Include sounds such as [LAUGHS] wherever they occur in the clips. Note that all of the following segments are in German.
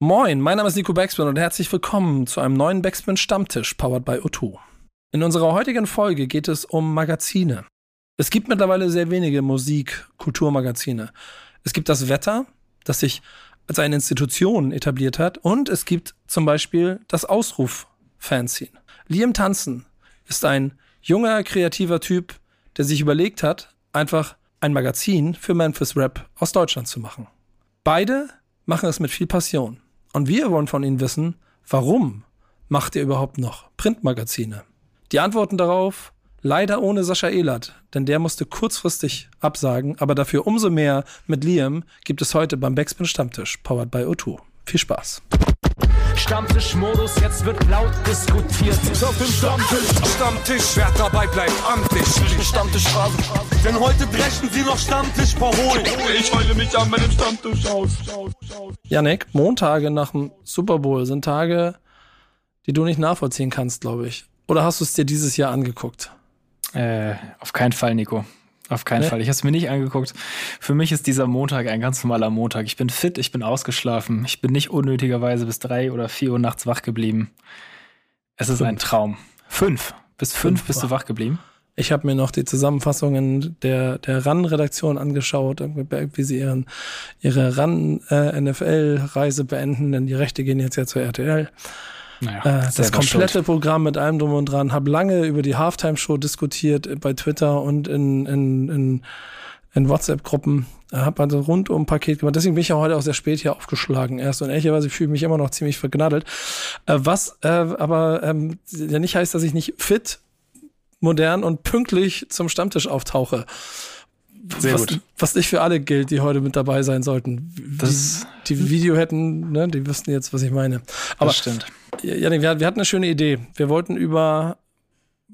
Moin, mein Name ist Nico Backspin und herzlich willkommen zu einem neuen Backspin Stammtisch powered by O2. In unserer heutigen Folge geht es um Magazine. Es gibt mittlerweile sehr wenige Musik-, Kulturmagazine. Es gibt das Wetter, das sich als eine Institution etabliert hat und es gibt zum Beispiel das Ausruf-Fanzine. Liam Tanzen ist ein junger, kreativer Typ, der sich überlegt hat, einfach ein Magazin für Memphis Rap aus Deutschland zu machen. Beide machen es mit viel Passion. Und wir wollen von Ihnen wissen, warum macht ihr überhaupt noch Printmagazine? Die Antworten darauf leider ohne Sascha Elert, denn der musste kurzfristig absagen, aber dafür umso mehr mit Liam gibt es heute beim Backspin Stammtisch, powered by O2. Viel Spaß. Stammtischmodus, jetzt wird laut diskutiert. Auf dem Stammtisch, Stammtisch, wer dabei bleibt, amtlich. Stammtischphase. Denn heute brechen sie noch Stammtisch verholen. Ich heule mich an meinem Stammtisch aus. Janik, Montage nach dem Super Bowl sind Tage, die du nicht nachvollziehen kannst, glaube ich. Oder hast du es dir dieses Jahr angeguckt? Äh, auf keinen Fall, Nico. Auf keinen Nee? Fall. Ich habe es mir nicht angeguckt. Für mich ist dieser Montag ein ganz normaler Montag. Ich bin fit, ich bin ausgeschlafen. Ich bin nicht unnötigerweise bis drei oder vier Uhr nachts wach geblieben. Es ist ein Traum. Fünf. Bis fünf, Fünf bist du wach geblieben. Ich habe mir noch die Zusammenfassungen der, der RAN-Redaktion angeschaut, wie sie ihren, ihre RAN-NFL-Reise beenden, denn die Rechte gehen jetzt ja zur RTL. Naja, Äh, das komplette schuld. Programm mit allem drum und dran. Habe lange über die Halftime-Show diskutiert äh, bei Twitter und in, in, in, in WhatsApp-Gruppen. Habe also rundum ein Paket gemacht. Deswegen bin ich ja heute auch sehr spät hier aufgeschlagen erst. Und ehrlicherweise fühle ich mich immer noch ziemlich vergnadelt. Äh, was äh, aber ähm, ja nicht heißt, dass ich nicht fit, modern und pünktlich zum Stammtisch auftauche. Sehr was, gut. was nicht für alle gilt, die heute mit dabei sein sollten. Das- die, die Video hätten, ne, die wüssten jetzt, was ich meine. Aber das stimmt. ja, nee, wir, wir hatten eine schöne Idee. Wir wollten über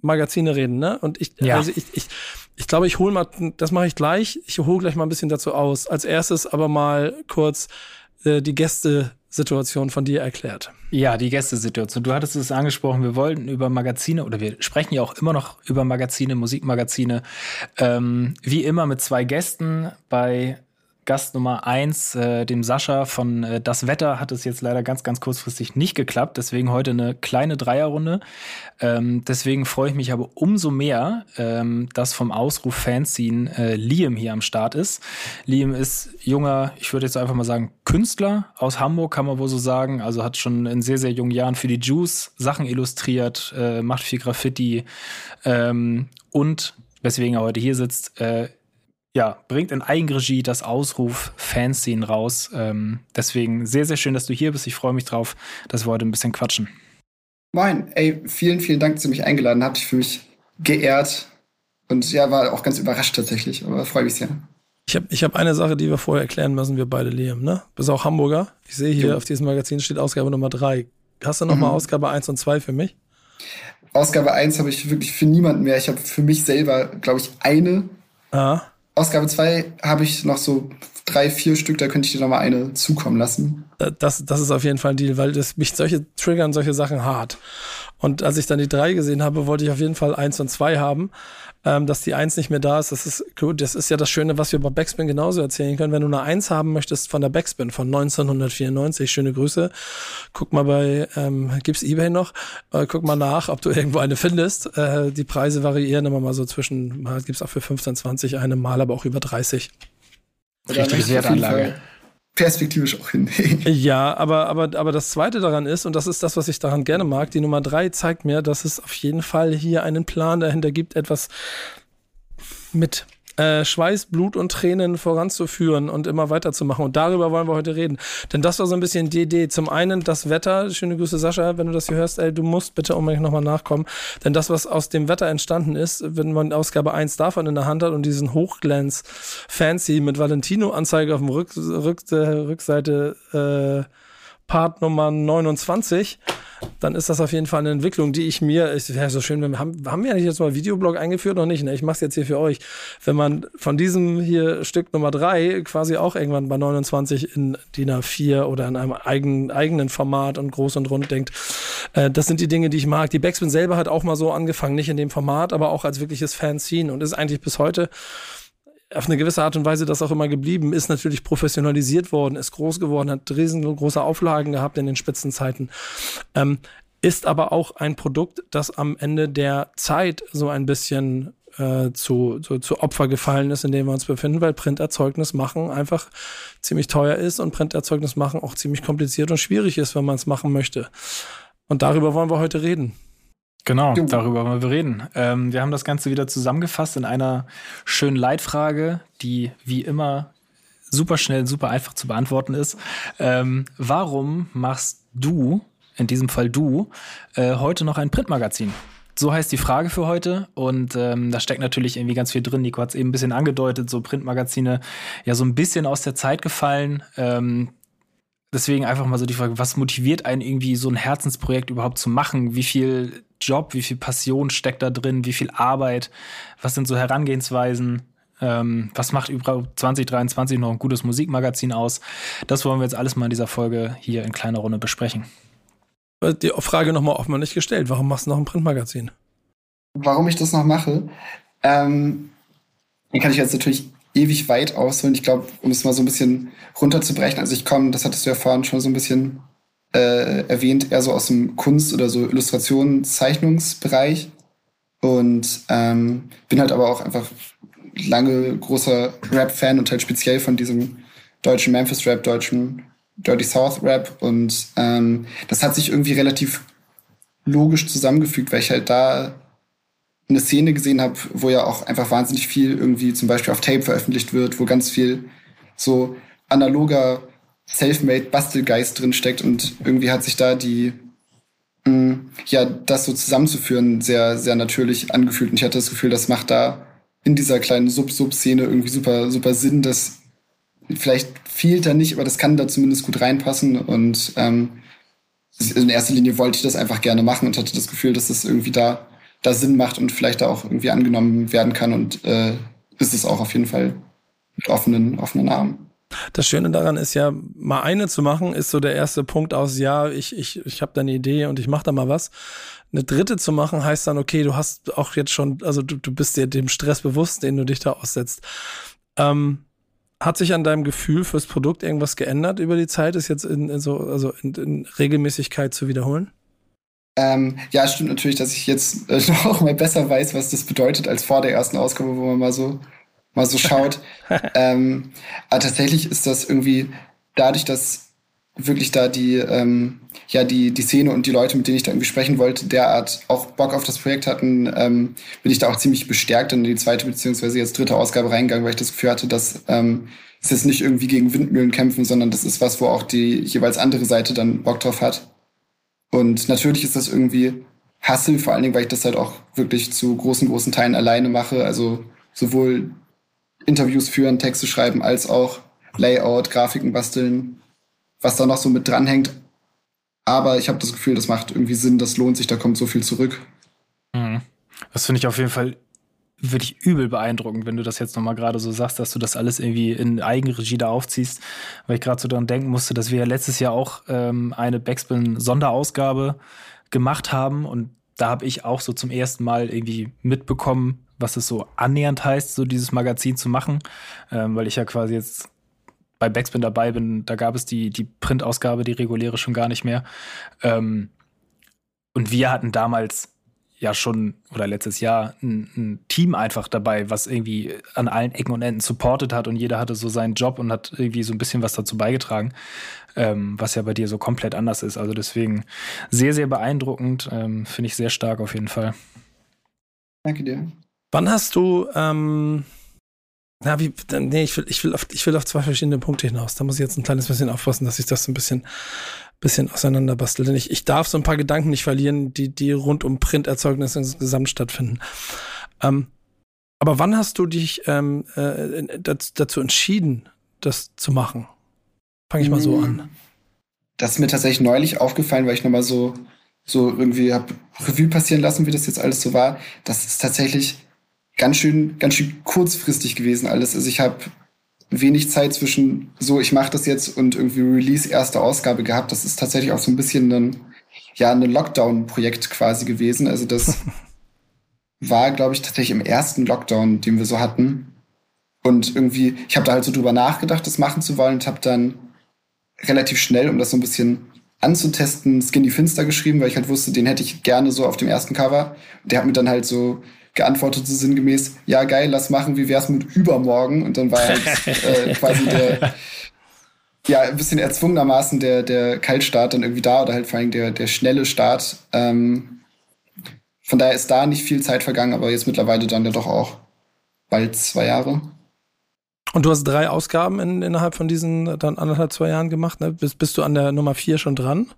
Magazine reden, ne? Und ich, Ja. also ich, ich, ich glaube, ich hole mal, das mache ich gleich. Ich hole gleich mal ein bisschen dazu aus. Als erstes aber mal kurz äh, die Gästesituation von dir erklärt. Ja, die Gästesituation. Du hattest es angesprochen, wir wollten über Magazine oder wir sprechen ja auch immer noch über Magazine, Musikmagazine. Ähm, wie immer mit zwei Gästen. Bei Gast Nummer eins, äh, dem Sascha von äh, Das Wetter, hat es jetzt leider ganz, ganz kurzfristig nicht geklappt. Deswegen heute eine kleine Dreierrunde. Ähm, deswegen freue ich mich aber umso mehr, ähm, dass vom Ausruf Fanzine äh, Liam hier am Start ist. Liam ist junger, ich würde jetzt einfach mal sagen, Künstler aus Hamburg, kann man wohl so sagen. Also hat schon in sehr, sehr jungen Jahren für die Juice Sachen illustriert, äh, macht viel Graffiti ähm, und weswegen er heute hier sitzt, äh, ja, bringt in Eigenregie das Ausruf Fanzine raus. Ähm, deswegen sehr, sehr schön, dass du hier bist. Ich freue mich drauf, dass wir heute ein bisschen quatschen. Moin, ey, vielen, vielen Dank, dass ihr mich eingeladen habt. Ich fühle mich geehrt und ja, war auch ganz überrascht tatsächlich, aber freue mich sehr. Ich habe ich hab eine Sache, die wir vorher erklären müssen, wir beide, Liam, ne? Bist auch Hamburger. Ich sehe hier Jo. auf diesem Magazin steht Ausgabe Nummer drei. Hast du noch mal Mhm. Ausgabe eins und zwei für mich? Ausgabe 1 habe ich wirklich für niemanden mehr. Ich habe für mich selber, glaube ich, eine. Ah. Ausgabe 2 habe ich noch so drei, vier Stück, da könnte ich dir noch mal eine zukommen lassen. Äh, Das, das ist auf jeden Fall ein Deal, weil das, mich solche triggern solche Sachen hart. Und als ich dann die drei gesehen habe, wollte ich auf jeden Fall eins und zwei haben. Ähm, dass die eins nicht mehr da ist, das ist gut. Das ist ja das Schöne, was wir bei Backspin genauso erzählen können. Wenn du eine eins haben möchtest von der Backspin von 1994, schöne Grüße. Guck mal bei, ähm, gibt's eBay noch? Äh, guck mal nach, ob du irgendwo eine findest. Äh, die Preise variieren immer mal so zwischen, mal gibt's auch für 15, 20 eine, mal aber auch über 30. Jeden Wertanlage. Perspektivisch auch hin. [LAUGHS] Ja, aber, aber, aber das Zweite daran ist, und das ist das, was ich daran gerne mag, die Nummer drei zeigt mir, dass es auf jeden Fall hier einen Plan dahinter gibt, etwas mit äh, Schweiß, Blut und Tränen voranzuführen und immer weiterzumachen. Und darüber wollen wir heute reden. Denn das war so ein bisschen Idee. Zum einen das Wetter. Schöne Grüße, Sascha, wenn du das hier hörst. Ey, du musst bitte unbedingt nochmal nachkommen. Denn das, was aus dem Wetter entstanden ist, wenn man Ausgabe 1 davon in der Hand hat und diesen Hochglanz-Fancy mit Valentino-Anzeige auf dem Rück, Rück, Rückseite äh, Part Nummer 29, dann ist das auf jeden Fall eine Entwicklung, die ich mir, es wäre so schön, wenn wir haben, haben wir eigentlich jetzt mal Videoblog eingeführt, noch nicht, ne? Ich mach's jetzt hier für euch. Wenn man von diesem hier Stück Nummer 3 quasi auch irgendwann bei 29 in DIN A4 oder in einem eigenen, eigenen Format und groß und rund denkt, äh, das sind die Dinge, die ich mag. Die Backspin selber hat auch mal so angefangen, nicht in dem Format, aber auch als wirkliches Fanzine und ist eigentlich bis heute auf eine gewisse Art und Weise das auch immer geblieben, ist natürlich professionalisiert worden, ist groß geworden, hat riesengroße Auflagen gehabt in den Spitzenzeiten. Ähm, ist aber auch ein Produkt, das am Ende der Zeit so ein bisschen äh, zu, zu, zu Opfer gefallen ist, in dem wir uns befinden, weil Printerzeugnis machen einfach ziemlich teuer ist und Printerzeugnis machen auch ziemlich kompliziert und schwierig ist, wenn man es machen möchte. Und darüber wollen wir heute reden. Genau, darüber wollen wir reden. Ähm, wir haben das Ganze wieder zusammengefasst in einer schönen Leitfrage, die wie immer super schnell, super einfach zu beantworten ist. Ähm, warum machst du, in diesem Fall du, äh, heute noch ein Printmagazin? So heißt die Frage für heute. Und ähm, da steckt natürlich irgendwie ganz viel drin. Nico hat es eben ein bisschen angedeutet, so Printmagazine ja so ein bisschen aus der Zeit gefallen. Ähm, deswegen einfach mal so die Frage, was motiviert einen irgendwie so ein Herzensprojekt überhaupt zu machen? Wie viel Job, wie viel Passion steckt da drin? Wie viel Arbeit? Was sind so Herangehensweisen? Ähm, was macht überhaupt 2023 noch ein gutes Musikmagazin aus? Das wollen wir jetzt alles mal in dieser Folge hier in kleiner Runde besprechen. Die Frage nochmal offen nicht gestellt. Warum machst du noch ein Printmagazin? Warum ich das noch mache? Ähm, den kann ich jetzt natürlich ewig weit ausholen. Ich glaube, um es mal so ein bisschen runterzubrechen. Also ich komme, das hattest du ja vorhin schon so ein bisschen äh, erwähnt, eher so aus dem Kunst- oder so Illustrationen, Zeichnungsbereich. Und ähm, bin halt aber auch einfach lange großer Rap-Fan und halt speziell von diesem deutschen Memphis-Rap, deutschen Dirty South Rap. Und ähm, das hat sich irgendwie relativ logisch zusammengefügt, weil ich halt da eine Szene gesehen habe, wo ja auch einfach wahnsinnig viel irgendwie zum Beispiel auf Tape veröffentlicht wird, wo ganz viel so analoger Selfmade Bastelgeist drin steckt und irgendwie hat sich da die mh, mm, ja das so zusammenzuführen sehr sehr natürlich angefühlt. Und ich hatte das Gefühl, das macht da in dieser kleinen Sub-Sub-Szene irgendwie super super Sinn, dass vielleicht fehlt da nicht, aber das kann da zumindest gut reinpassen. Und ähm, in erster Linie wollte ich das einfach gerne machen und hatte das Gefühl, dass das irgendwie da da Sinn macht und vielleicht da auch irgendwie angenommen werden kann und äh, ist es auch auf jeden Fall mit offenen, offenen Armen. Das Schöne daran ist ja, mal eine zu machen, ist so der erste Punkt aus, ja, ich, ich, ich habe da eine Idee und ich mache da mal was. Eine dritte zu machen heißt dann, okay, du hast auch jetzt schon, also du, du bist dir dem Stress bewusst, den du dich da aussetzt. Ähm, hat sich an deinem Gefühl fürs Produkt irgendwas geändert über die Zeit, ist jetzt in, in so, also in, in Regelmäßigkeit zu wiederholen? Ähm, ja, stimmt natürlich, dass ich jetzt äh, [LAUGHS] noch mal besser weiß, was das bedeutet als vor der ersten Ausgabe, wo man mal so mal so schaut. [LAUGHS] ähm, aber tatsächlich ist das irgendwie dadurch, dass wirklich da die ähm, ja die die Szene und die Leute, mit denen ich da irgendwie sprechen wollte, derart auch Bock auf das Projekt hatten, ähm, bin ich da auch ziemlich bestärkt in die zweite beziehungsweise jetzt dritte Ausgabe reingegangen, weil ich das Gefühl hatte, dass ähm, es jetzt nicht irgendwie gegen Windmühlen kämpfen, sondern das ist was, wo auch die jeweils andere Seite dann Bock drauf hat. Und natürlich ist das irgendwie Hassel, vor allen Dingen, weil ich das halt auch wirklich zu großen, großen Teilen alleine mache. Also sowohl Interviews führen, Texte schreiben, als auch Layout, Grafiken basteln, was da noch so mit dranhängt. Aber ich habe das Gefühl, das macht irgendwie Sinn, das lohnt sich, da kommt so viel zurück. Mhm. Das finde ich auf jeden Fall wirklich übel beeindruckend, wenn du das jetzt nochmal gerade so sagst, dass du das alles irgendwie in Eigenregie da aufziehst, weil ich gerade so daran denken musste, dass wir ja letztes Jahr auch ähm, eine Backspin-Sonderausgabe gemacht haben. Und da habe ich auch so zum ersten Mal irgendwie mitbekommen, was es so annähernd heißt, so dieses Magazin zu machen, ähm, weil ich ja quasi jetzt bei Backspin dabei bin, da gab es die, die Printausgabe, die reguläre schon gar nicht mehr. Ähm, und wir hatten damals ja schon oder letztes Jahr ein, ein, Team einfach dabei, was irgendwie an allen Ecken und Enden supportet hat und jeder hatte so seinen Job und hat irgendwie so ein bisschen was dazu beigetragen, ähm, was ja bei dir so komplett anders ist. Also deswegen sehr, sehr beeindruckend, ähm, finde ich sehr stark auf jeden Fall. Danke dir. Wann hast du, ähm, na, wie, nee, ich will, ich will auf, ich will auf zwei verschiedene Punkte hinaus. Da muss ich jetzt ein kleines bisschen aufpassen, dass ich das ein bisschen bisschen auseinanderbasteln. Denn ich, ich darf so ein paar Gedanken nicht verlieren, die, die rund um Printerzeugnisse insgesamt stattfinden. Ähm, aber wann hast du dich ähm, äh, dazu entschieden, das zu machen? Fange ich mal so an. Hm. Das ist mir tatsächlich neulich aufgefallen, weil ich nochmal so, so irgendwie habe Revue passieren lassen, wie das jetzt alles so war. Das ist tatsächlich ganz schön, ganz schön kurzfristig gewesen alles. Also ich habe wenig Zeit zwischen so, ich mache das jetzt und irgendwie Release erste Ausgabe gehabt. Das ist tatsächlich auch so ein bisschen ein, ja, ein Lockdown-Projekt quasi gewesen. Also das [LAUGHS] war, glaube ich, tatsächlich im ersten Lockdown, den wir so hatten. Und irgendwie, ich habe da halt so drüber nachgedacht, das machen zu wollen und habe dann relativ schnell, um das so ein bisschen anzutesten, Skinny Finster geschrieben, weil ich halt wusste, den hätte ich gerne so auf dem ersten Cover. Der hat mir dann halt so geantwortet, so sinngemäß, ja geil, lass machen, wie wär's mit übermorgen? Und dann war halt [LAUGHS] äh, quasi der, ja, ein bisschen erzwungenermaßen der, der Kaltstart dann irgendwie da oder halt vor allem der, der schnelle Start. Ähm, von daher ist da nicht viel Zeit vergangen, aber jetzt mittlerweile dann ja doch auch bald zwei Jahre. Und du hast drei Ausgaben in, innerhalb von diesen dann anderthalb, zwei Jahren gemacht, ne? Bist, bist du an der Nummer vier schon dran?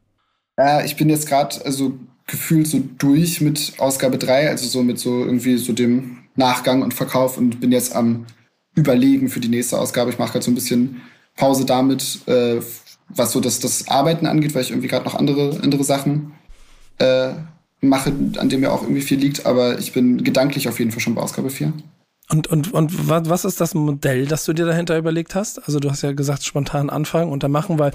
Ja, ich bin jetzt gerade also gefühlt so durch mit Ausgabe drei, also so mit so irgendwie so dem Nachgang und Verkauf und bin jetzt am Überlegen für die nächste Ausgabe. Ich mache gerade so ein bisschen Pause damit, äh, was so das, das Arbeiten angeht, weil ich irgendwie gerade noch andere, andere Sachen äh, mache, an dem mir auch irgendwie viel liegt, aber ich bin gedanklich auf jeden Fall schon bei Ausgabe 4. Und, und, und was ist das Modell, das du dir dahinter überlegt hast? Also du hast ja gesagt, spontan anfangen und dann machen, weil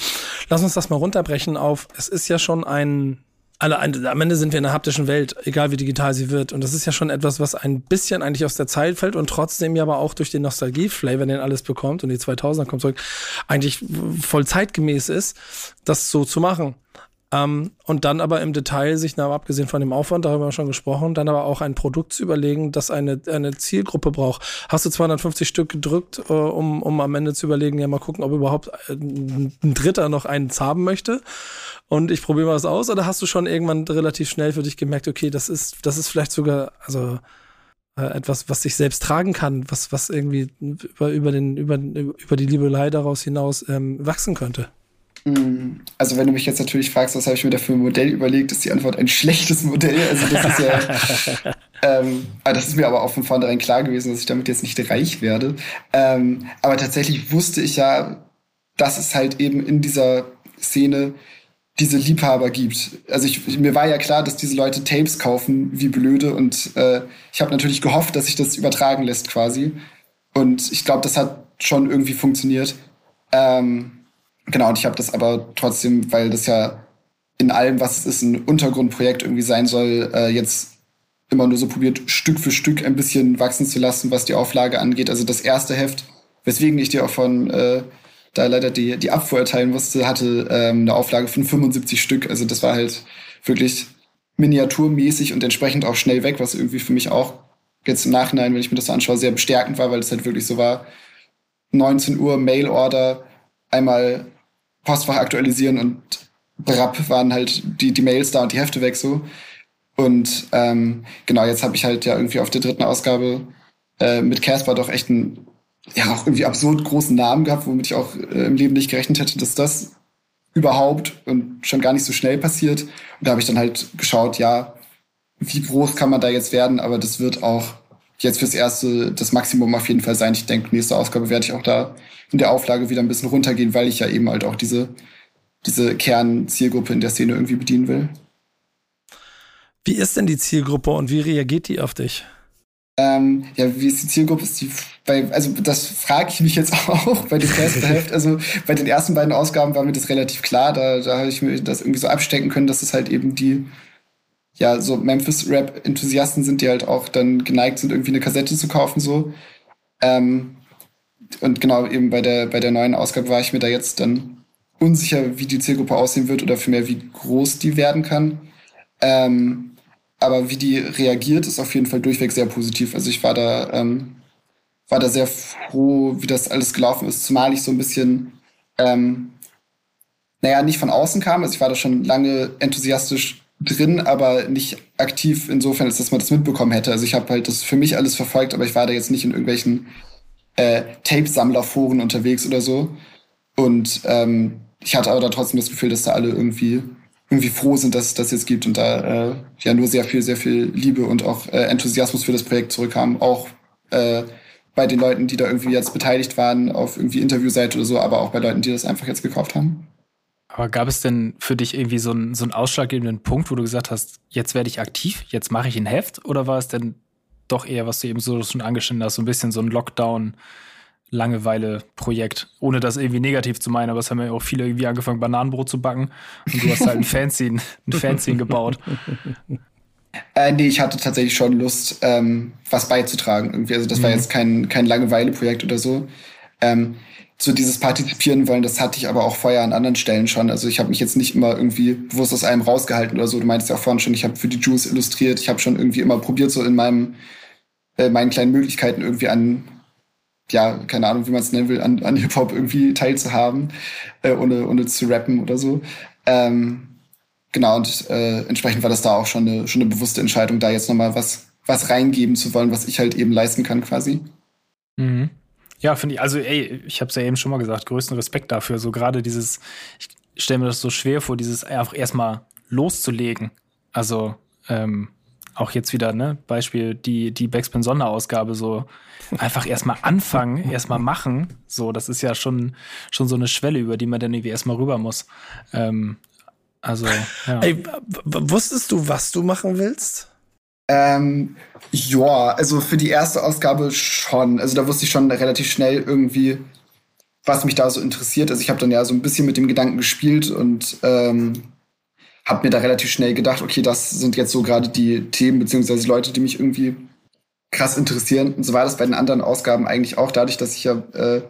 lass uns das mal runterbrechen auf, es ist ja schon ein, alle, am Ende sind wir in einer haptischen Welt, egal wie digital sie wird. Und das ist ja schon etwas, was ein bisschen eigentlich aus der Zeit fällt und trotzdem ja aber auch durch den Nostalgie-Flavor, den alles bekommt und die 2000er kommt zurück, eigentlich voll zeitgemäß ist, das so zu machen. Ähm, und dann aber im Detail sich, na, abgesehen von dem Aufwand, darüber haben wir schon gesprochen, dann aber auch ein Produkt zu überlegen, das eine, eine Zielgruppe braucht. Hast du 250 Stück gedrückt, äh, um, um am Ende zu überlegen, ja mal gucken, ob überhaupt ein, ein Dritter noch eins haben möchte? Und ich probiere mal was aus, oder hast du schon irgendwann relativ schnell für dich gemerkt, okay, das ist, das ist vielleicht sogar, also äh, etwas, was sich selbst tragen kann, was, was irgendwie über, über, den, über, über die Liebelei daraus hinaus ähm, wachsen könnte? Mm, also wenn du mich jetzt natürlich fragst, was habe ich mir da für ein Modell überlegt, ist die Antwort ein schlechtes Modell. Also das ist ja, [LAUGHS] ähm, das ist mir aber auch von vornherein klar gewesen, dass ich damit jetzt nicht reich werde. Ähm, aber tatsächlich wusste ich ja, dass es halt eben in dieser Szene diese Liebhaber gibt. Also ich, mir war ja klar, dass diese Leute Tapes kaufen wie blöde und äh, ich habe natürlich gehofft, dass sich das übertragen lässt quasi. Und ich glaube, das hat schon irgendwie funktioniert. Ähm, Genau, und ich habe das aber trotzdem, weil das ja in allem, was es ist, ein Untergrundprojekt irgendwie sein soll, äh, jetzt immer nur so probiert, Stück für Stück ein bisschen wachsen zu lassen, was die Auflage angeht. Also das erste Heft, weswegen ich dir auch von äh, da leider die, die Abfuhr erteilen musste, hatte ähm, eine Auflage von 75 Stück. Also das war halt wirklich miniaturmäßig und entsprechend auch schnell weg, was irgendwie für mich auch jetzt im Nachhinein, wenn ich mir das so anschaue, sehr bestärkend war, weil es halt wirklich so war, 19 Uhr Mail-Order, einmal Postfach aktualisieren und brapp waren halt die, die Mails da und die Hefte weg so. Und ähm, genau, jetzt habe ich halt ja irgendwie auf der dritten Ausgabe äh, mit Casper doch echt einen, ja, auch irgendwie absurd großen Namen gehabt, womit ich auch äh, im Leben nicht gerechnet hätte, dass das überhaupt und schon gar nicht so schnell passiert. Und da habe ich dann halt geschaut, ja, wie groß kann man da jetzt werden, aber das wird auch jetzt fürs erste das Maximum auf jeden Fall sein. Ich denke, nächste Ausgabe werde ich auch da in der Auflage wieder ein bisschen runtergehen, weil ich ja eben halt auch diese, diese Kernzielgruppe in der Szene irgendwie bedienen will. Wie ist denn die Zielgruppe und wie reagiert die auf dich? Ähm, ja, wie ist die Zielgruppe? Ist die bei, also das frage ich mich jetzt [LAUGHS] auch bei dem ersten Heft. Also bei den ersten beiden Ausgaben war mir das relativ klar. Da, da habe ich mir das irgendwie so abstecken können, dass es halt eben die ja, so Memphis-Rap-Enthusiasten sind, die halt auch dann geneigt sind, irgendwie eine Kassette zu kaufen, so. Ähm, und genau, eben bei der, bei der neuen Ausgabe war ich mir da jetzt dann unsicher, wie die Zielgruppe aussehen wird oder vielmehr, wie groß die werden kann. Ähm, aber wie die reagiert, ist auf jeden Fall durchweg sehr positiv. Also ich war da, ähm, war da sehr froh, wie das alles gelaufen ist, zumal ich so ein bisschen, ähm, naja, nicht von außen kam. Also ich war da schon lange enthusiastisch drin, aber nicht aktiv insofern, als dass man das mitbekommen hätte. Also ich habe halt das für mich alles verfolgt, aber ich war da jetzt nicht in irgendwelchen äh, Tape-Sammlerforen unterwegs oder so. Und ähm, ich hatte aber da trotzdem das Gefühl, dass da alle irgendwie irgendwie froh sind, dass es das jetzt gibt und da äh, ja nur sehr viel, sehr viel Liebe und auch äh, Enthusiasmus für das Projekt zurückkam. Auch äh, bei den Leuten, die da irgendwie jetzt beteiligt waren auf irgendwie Interviewseite oder so, aber auch bei Leuten, die das einfach jetzt gekauft haben. Aber gab es denn für dich irgendwie so einen, so einen ausschlaggebenden Punkt, wo du gesagt hast, jetzt werde ich aktiv, jetzt mache ich ein Heft? Oder war es denn doch eher, was du eben so schon angeschnitten hast, so ein bisschen so ein Lockdown- Langeweile-Projekt, ohne das irgendwie negativ zu meinen, aber es haben ja auch viele irgendwie angefangen, Bananenbrot zu backen und du hast halt ein Fanzine, ein Fanzine gebaut. Äh, nee, ich hatte tatsächlich schon Lust, ähm, was beizutragen. Irgendwie. Also das mhm. war jetzt kein, kein Langeweile-Projekt oder so. Ähm, so dieses Partizipieren wollen, das hatte ich aber auch vorher an anderen Stellen schon. Also ich habe mich jetzt nicht immer irgendwie bewusst aus einem rausgehalten oder so. Du meintest ja auch vorhin schon, ich habe für die Jews illustriert. Ich habe schon irgendwie immer probiert, so in meinem, äh, meinen kleinen Möglichkeiten irgendwie an, ja, keine Ahnung, wie man es nennen will, an, an Hip-Hop irgendwie teilzuhaben, äh, ohne, ohne zu rappen oder so. Ähm, genau, und äh, entsprechend war das da auch schon eine, schon eine bewusste Entscheidung, da jetzt nochmal was, was reingeben zu wollen, was ich halt eben leisten kann quasi. Mhm. Ja, finde ich, also ey, ich habe es ja eben schon mal gesagt, größten Respekt dafür. So gerade dieses, ich stelle mir das so schwer vor, dieses einfach erstmal loszulegen. Also ähm, auch jetzt wieder, ne, Beispiel die, die Backspin Sonderausgabe, so einfach erstmal anfangen, [LAUGHS] erstmal machen. So, das ist ja schon, schon so eine Schwelle, über die man dann irgendwie erstmal rüber muss. Ähm, also, ja. Ey, wusstest du, was du machen willst? Ähm, ja, also für die erste Ausgabe schon. Also da wusste ich schon relativ schnell irgendwie, was mich da so interessiert. Also ich habe dann ja so ein bisschen mit dem Gedanken gespielt und ähm, habe mir da relativ schnell gedacht, okay, das sind jetzt so gerade die Themen beziehungsweise Leute, die mich irgendwie krass interessieren. Und so war das bei den anderen Ausgaben eigentlich auch, dadurch, dass ich ja äh,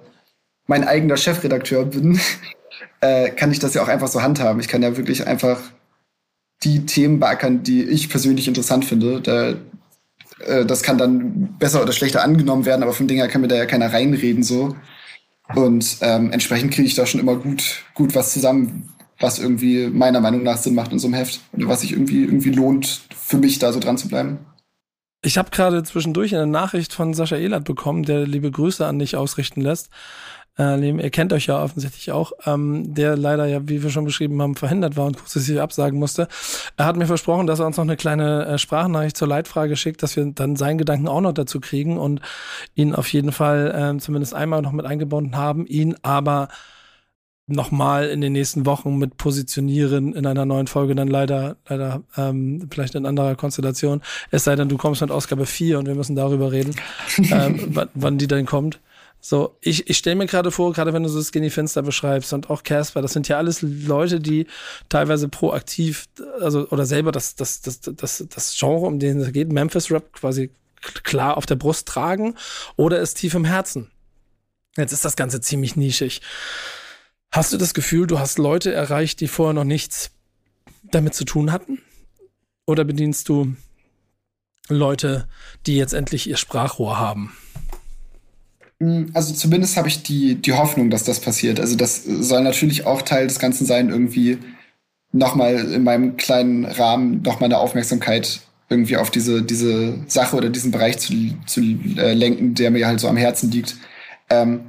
mein eigener Chefredakteur bin, [LAUGHS] äh, kann ich das ja auch einfach so handhaben. Ich kann ja wirklich einfach die Themen beackern, die ich persönlich interessant finde. Da, äh, das kann dann besser oder schlechter angenommen werden, aber vom Ding her kann mir da ja keiner reinreden so. Und ähm, entsprechend kriege ich da schon immer gut, gut was zusammen, was irgendwie meiner Meinung nach Sinn macht in so einem Heft. Und was sich irgendwie, irgendwie lohnt, für mich da so dran zu bleiben. Ich habe gerade zwischendurch eine Nachricht von Sascha Ehlert bekommen, der liebe Grüße an dich ausrichten lässt äh, ihr kennt euch ja offensichtlich auch, ähm, der leider ja, wie wir schon beschrieben haben, verhindert war und kurzfristig absagen musste. Er hat mir versprochen, dass er uns noch eine kleine äh, Sprachnachricht zur Leitfrage schickt, dass wir dann seinen Gedanken auch noch dazu kriegen und ihn auf jeden Fall ähm, zumindest einmal noch mit eingebunden haben, ihn aber nochmal in den nächsten Wochen mit positionieren in einer neuen Folge, dann leider, leider ähm, vielleicht in anderer Konstellation. Es sei denn, du kommst mit Ausgabe 4 und wir müssen darüber reden, [LAUGHS] ähm, wann die dann kommt. So, ich, ich stelle mir gerade vor, gerade wenn du so Skinny Fenster beschreibst und auch Casper, das sind ja alles Leute, die teilweise proaktiv, also oder selber das, das, das, das, das Genre, um den es geht, Memphis Rap quasi klar auf der Brust tragen oder ist tief im Herzen. Jetzt ist das Ganze ziemlich nischig. Hast du das Gefühl, du hast Leute erreicht, die vorher noch nichts damit zu tun hatten? Oder bedienst du Leute, die jetzt endlich ihr Sprachrohr haben? Hm, also zumindest habe ich die, die Hoffnung, dass das passiert. Also das soll natürlich auch Teil des Ganzen sein, irgendwie nochmal in meinem kleinen Rahmen nochmal eine Aufmerksamkeit irgendwie auf diese, diese Sache oder diesen Bereich zu, zu äh, lenken, der mir halt so am Herzen liegt. Ähm,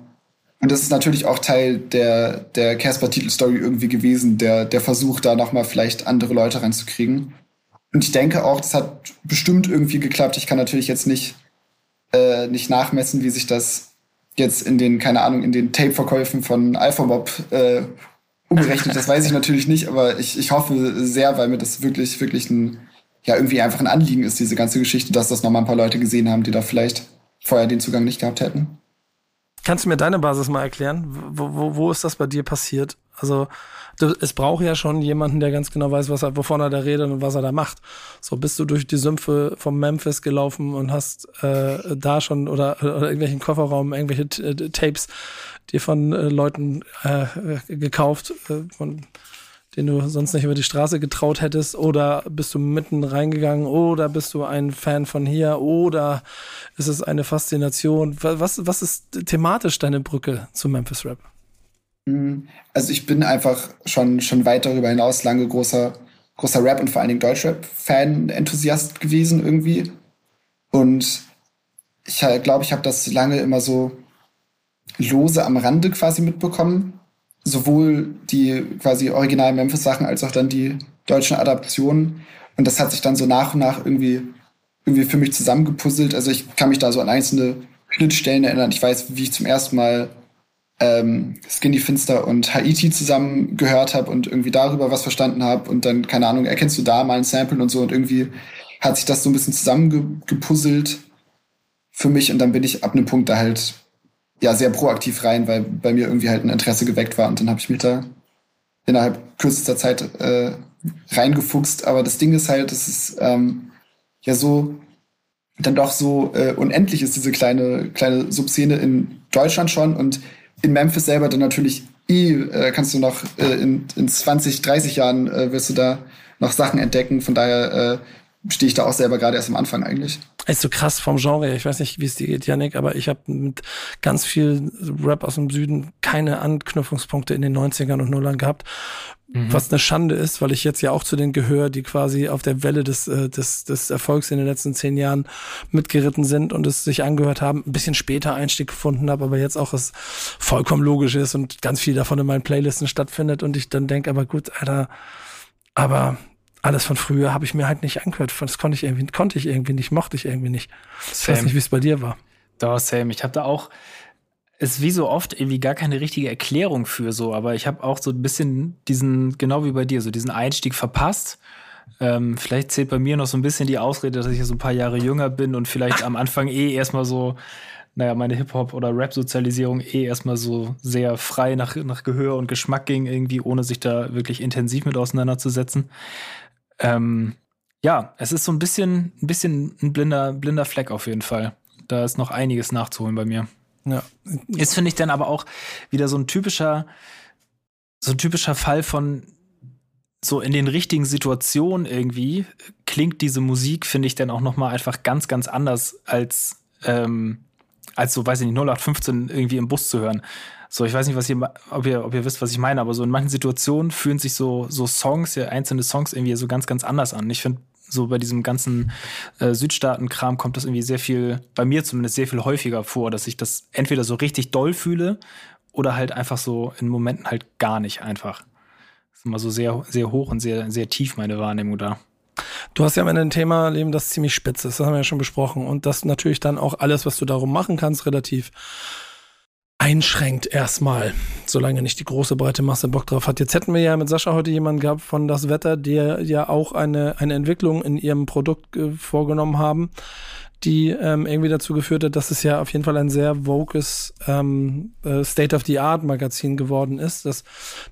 und das ist natürlich auch Teil der, der Casper-Titelstory irgendwie gewesen, der, der Versuch, da nochmal vielleicht andere Leute reinzukriegen. Und ich denke auch, das hat bestimmt irgendwie geklappt. Ich kann natürlich jetzt nicht, äh, nicht nachmessen, wie sich das jetzt in den, keine Ahnung, in den Tape-Verkäufen von Alphamob äh, umgerechnet. Das weiß ich natürlich nicht, aber ich, ich hoffe sehr, weil mir das wirklich, wirklich ein, ja, irgendwie einfach ein Anliegen ist, diese ganze Geschichte, dass das nochmal ein paar Leute gesehen haben, die da vielleicht vorher den Zugang nicht gehabt hätten. Kannst du mir deine Basis mal erklären? Wo, wo, wo ist das bei dir passiert? Also, du, es braucht ja schon jemanden, der ganz genau weiß, was er, wovon er da redet und was er da macht. So bist du durch die Sümpfe vom Memphis gelaufen und hast äh, da schon oder, oder irgendwelchen Kofferraum irgendwelche äh, Tapes dir von äh, Leuten äh, gekauft, äh, von den du sonst nicht über die Straße getraut hättest? Oder bist du mitten reingegangen? Oder bist du ein Fan von hier? Oder ist es eine Faszination? Was, was ist thematisch deine Brücke zu Memphis Rap? Hm, also ich bin einfach schon, schon weit darüber hinaus lange großer, großer Rap und vor allen Dingen Deutschrap-Fan, Enthusiast gewesen irgendwie. Und ich glaube, ich habe das lange immer so lose am Rande quasi mitbekommen sowohl die quasi originalen Memphis-Sachen als auch dann die deutschen Adaptionen. Und das hat sich dann so nach und nach irgendwie, irgendwie für mich zusammengepuzzelt. Also ich kann mich da so an einzelne Schnittstellen erinnern. Ich weiß, wie ich zum ersten Mal ähm, Skinny Finster und Haiti zusammen gehört habe und irgendwie darüber was verstanden habe. Und dann, keine Ahnung, erkennst du da mal ein Sample und so. Und irgendwie hat sich das so ein bisschen zusammengepuzzelt für mich. Und dann bin ich ab einem Punkt da halt ja sehr proaktiv rein, weil bei mir irgendwie halt ein Interesse geweckt war und dann habe ich mich da innerhalb kürzester Zeit äh, reingefuchst. Aber das Ding ist halt, das ist, ähm, ja so dann doch so äh, unendlich ist, diese kleine, kleine Subszene in Deutschland schon und in Memphis selber dann natürlich eh, äh, kannst du noch äh, in, in 20, 30 Jahren äh, wirst du da noch Sachen entdecken. Von daher äh, stehe ich da auch selber gerade erst am Anfang eigentlich. Ist so krass vom Genre. Ich weiß nicht, wie es dir geht, Yannick, aber ich habe mit ganz viel Rap aus dem Süden keine Anknüpfungspunkte in den 90ern und Nullern gehabt. Mhm. Was eine Schande ist, weil ich jetzt ja auch zu denen gehöre, die quasi auf der Welle des, äh, des, des Erfolgs in den letzten zehn Jahren mitgeritten sind und es sich angehört haben, ein bisschen später Einstieg gefunden habe, aber jetzt auch es vollkommen logisch ist und ganz viel davon in meinen Playlisten stattfindet und ich dann denke, aber gut, Alter, aber alles von früher habe ich mir halt nicht angehört. Das konnte ich irgendwie, konnte ich irgendwie nicht, mochte ich irgendwie nicht. Ich weiß nicht, wie es bei dir war. Doch, Sam, ich habe da auch, ist wie so oft irgendwie gar keine richtige Erklärung für so, aber ich habe auch so ein bisschen diesen, genau wie bei dir, so diesen Einstieg verpasst. Ähm, vielleicht zählt bei mir noch so ein bisschen die Ausrede, dass ich ja so ein paar Jahre jünger bin und vielleicht am Anfang eh erstmal so, naja, meine Hip-Hop- oder Rap-Sozialisierung eh erstmal so sehr frei nach, nach Gehör und Geschmack ging, irgendwie, ohne sich da wirklich intensiv mit auseinanderzusetzen. Ähm, ja, es ist so ein bisschen, ein bisschen ein blinder, blinder Fleck auf jeden Fall. Da ist noch einiges nachzuholen bei mir. Ja. Ist, finde ich, dann aber auch wieder so ein typischer, so ein typischer Fall von so in den richtigen Situationen irgendwie klingt diese Musik, finde ich, dann auch noch mal einfach ganz, ganz anders als, ähm, als so, weiß ich nicht, 0815 irgendwie im Bus zu hören. So, ich weiß nicht, was ihr, ob ihr, ob ihr wisst, was ich meine, aber so in manchen Situationen fühlen sich so, so Songs, ja, einzelne Songs irgendwie so ganz, ganz anders an. Ich finde, so bei diesem ganzen äh, Südstaaten-Kram kommt das irgendwie sehr viel, bei mir zumindest sehr viel häufiger vor, dass ich das entweder so richtig doll fühle oder halt einfach so in Momenten halt gar nicht einfach. Das ist immer so sehr, sehr hoch und sehr, sehr tief meine Wahrnehmung da. Du hast ja am Ende ein Thema, Leben, das ziemlich spitz ist. Das haben wir ja schon besprochen. Und das natürlich dann auch alles, was du darum machen kannst, relativ einschränkt erstmal, solange nicht die große breite Masse Bock drauf hat. Jetzt hätten wir ja mit Sascha heute jemanden gehabt von Das Wetter, der ja auch eine, eine Entwicklung in ihrem Produkt äh, vorgenommen haben, die ähm, irgendwie dazu geführt hat, dass es ja auf jeden Fall ein sehr vokes ähm, äh, State-of-the-Art-Magazin geworden ist, das,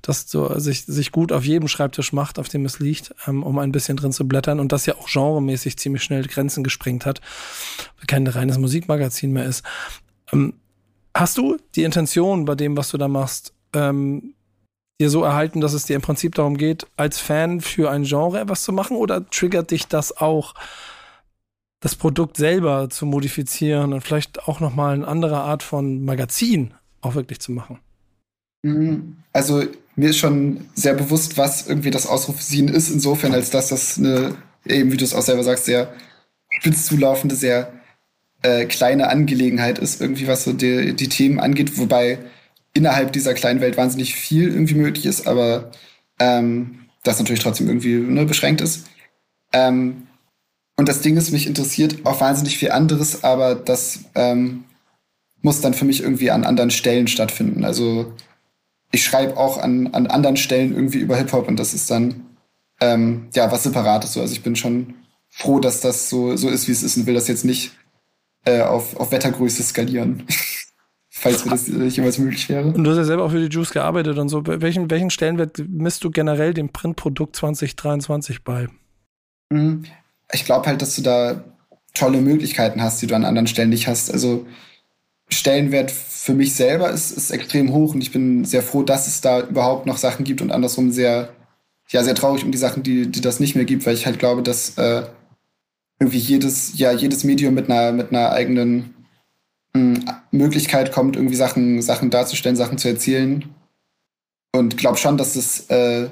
das so sich, sich gut auf jedem Schreibtisch macht, auf dem es liegt, ähm, um ein bisschen drin zu blättern und das ja auch genremäßig ziemlich schnell Grenzen gesprengt hat, kein reines Musikmagazin mehr ist. Ähm, Hast du die Intention bei dem, was du da machst, ähm, dir so erhalten, dass es dir im Prinzip darum geht, als Fan für ein Genre etwas zu machen? Oder triggert dich das auch, das Produkt selber zu modifizieren und vielleicht auch nochmal eine andere Art von Magazin auch wirklich zu machen? Mhm. Also mir ist schon sehr bewusst, was irgendwie das Ausrufzeichen ist, insofern, als dass das eine, eben wie du es auch selber sagst, sehr spitz zulaufende, sehr äh, kleine Angelegenheit ist, irgendwie was so die, die Themen angeht, wobei innerhalb dieser kleinen Welt wahnsinnig viel irgendwie möglich ist, aber ähm, das natürlich trotzdem irgendwie ne, beschränkt ist. Ähm, und das Ding ist, mich interessiert auch wahnsinnig viel anderes, aber das ähm, muss dann für mich irgendwie an anderen Stellen stattfinden. Also ich schreibe auch an, an anderen Stellen irgendwie über Hip-Hop und das ist dann ähm, ja was Separates. So. Also ich bin schon froh, dass das so, so ist, wie es ist und will das jetzt nicht äh, auf, auf Wettergröße skalieren. [LAUGHS] Falls mir das äh, jemals möglich wäre. Und du hast ja selber auch für die Juice gearbeitet und so. Welchen, welchen Stellenwert misst du generell dem Printprodukt 2023 bei? Mhm. Ich glaube halt, dass du da tolle Möglichkeiten hast, die du an anderen Stellen nicht hast. Also Stellenwert für mich selber ist, ist extrem hoch und ich bin sehr froh, dass es da überhaupt noch Sachen gibt und andersrum sehr, ja, sehr traurig um die Sachen, die, die das nicht mehr gibt, weil ich halt glaube, dass äh, irgendwie jedes, ja, jedes Medium mit einer, mit einer eigenen mh, hm, Möglichkeit kommt, irgendwie Sachen, Sachen darzustellen, Sachen zu erzählen. Und glaube schon, dass es äh,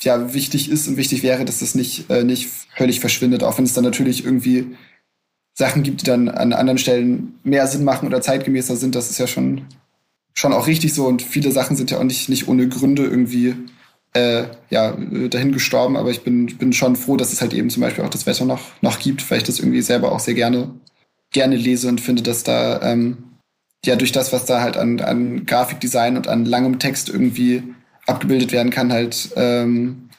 ja wichtig ist und wichtig wäre, dass es nicht, äh, nicht völlig verschwindet, auch wenn es dann natürlich irgendwie Sachen gibt, die dann an anderen Stellen mehr Sinn machen oder zeitgemäßer sind. Das ist ja schon, schon auch richtig so. Und viele Sachen sind ja auch nicht, nicht ohne Gründe irgendwie äh, ja, dahin gestorben, aber ich bin, bin schon froh, dass es halt eben zum Beispiel auch das Wetter noch, noch gibt, weil ich das irgendwie selber auch sehr gerne, gerne lese und finde, dass da ähm, ja durch das, was da halt an, an Grafikdesign und an langem Text irgendwie abgebildet werden kann, halt ähm,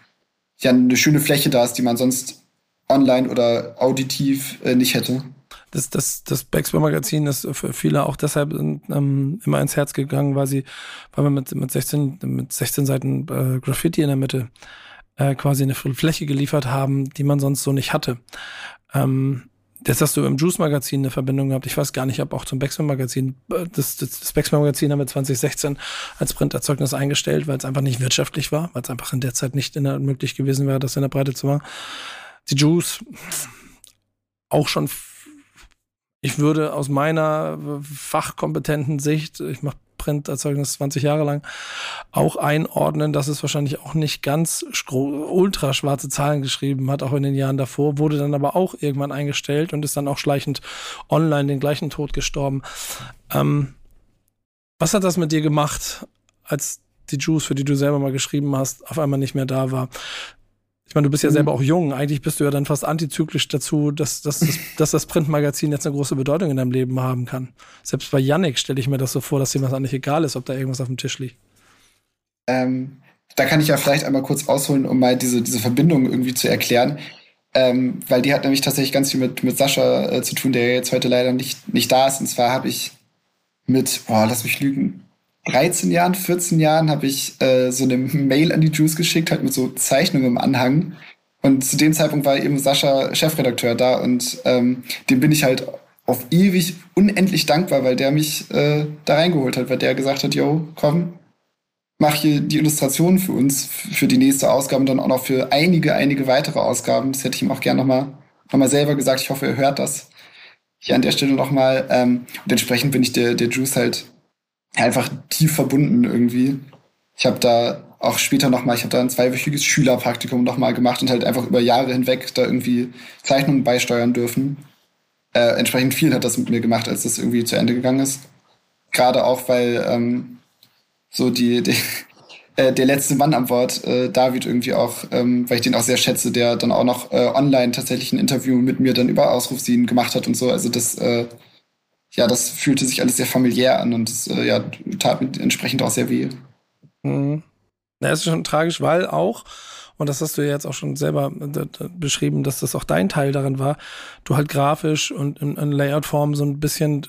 ja eine schöne Fläche da ist, die man sonst online oder auditiv äh, nicht hätte das, das, das Backspin-Magazin ist für viele auch deshalb ähm, immer ins Herz gegangen, weil sie, weil wir mit, mit 16, mit 16 Seiten äh, Graffiti in der Mitte äh, quasi eine Fläche geliefert haben, die man sonst so nicht hatte. Ähm, Jetzt hast du im Juice-Magazin eine Verbindung gehabt. Ich weiß gar nicht, ob auch zum Baxman-Magazin. Das, das, das Baxman-Magazin haben wir 2016 als Printerzeugnis eingestellt, weil es einfach nicht wirtschaftlich war, weil es einfach in der Zeit nicht in der, möglich gewesen wäre, das in der Breite zu machen. Die Juice auch schon, ich würde aus meiner fachkompetenten Sicht, ich mache Printerzeugnis 20 Jahre lang, auch einordnen, dass es wahrscheinlich auch nicht ganz ultra schwarze Zahlen geschrieben hat, auch in den Jahren davor, wurde dann aber auch irgendwann eingestellt und ist dann auch schleichend online den gleichen Tod gestorben. Ähm, was hat das mit dir gemacht, als die Juice, für die du selber mal geschrieben hast, auf einmal nicht mehr da war? Ich meine, du bist ja mhm. selber auch jung. Eigentlich bist du ja dann fast antizyklisch dazu, dass, dass, dass, [LAUGHS] dass das Printmagazin jetzt eine große Bedeutung in deinem Leben haben kann. Selbst bei Yannick stelle ich mir das so vor, dass ihm das eigentlich egal ist, ob da irgendwas auf dem Tisch liegt. Ähm, da kann ich ja vielleicht einmal kurz ausholen, um mal diese, diese Verbindung irgendwie zu erklären. Ähm, weil die hat nämlich tatsächlich ganz viel mit, mit Sascha äh, zu tun, der jetzt heute leider nicht, nicht da ist. Und zwar habe ich mit, boah, lass mich lügen, 13 Jahren, 14 Jahren habe ich äh, so eine Mail an die Juice geschickt, halt mit so Zeichnungen im Anhang. Und zu dem Zeitpunkt war eben Sascha Chefredakteur da und ähm, dem bin ich halt auf ewig unendlich dankbar, weil der mich äh, da reingeholt hat, weil der gesagt hat, yo, komm, mach hier die Illustrationen für uns, für die nächste Ausgabe und dann auch noch für einige, einige weitere Ausgaben. Das hätte ich ihm auch gerne nochmal noch mal selber gesagt. Ich hoffe, er hört das hier an der Stelle nochmal. Ähm, und entsprechend bin ich der, der Juice halt einfach tief verbunden irgendwie. Ich habe da auch später nochmal, ich habe da ein zweiwöchiges Schülerpraktikum nochmal gemacht und halt einfach über Jahre hinweg da irgendwie Zeichnungen beisteuern dürfen. Äh, entsprechend viel hat das mit mir gemacht, als das irgendwie zu Ende gegangen ist. Gerade auch, weil ähm, so die, [LAUGHS] die äh, der letzte Mann am Wort, äh, David irgendwie auch, ähm, weil ich den auch sehr schätze, der dann auch noch äh, online tatsächlich ein Interview mit mir dann über Ausrufsien gemacht hat und so. Also das äh, ja, das fühlte sich alles sehr familiär an und es äh, ja, tat mir entsprechend auch sehr weh. Mhm. Es ist schon tragisch, weil auch, und das hast du ja jetzt auch schon selber äh, beschrieben, dass das auch dein Teil darin war, du halt grafisch und in, in Layout-Form so ein bisschen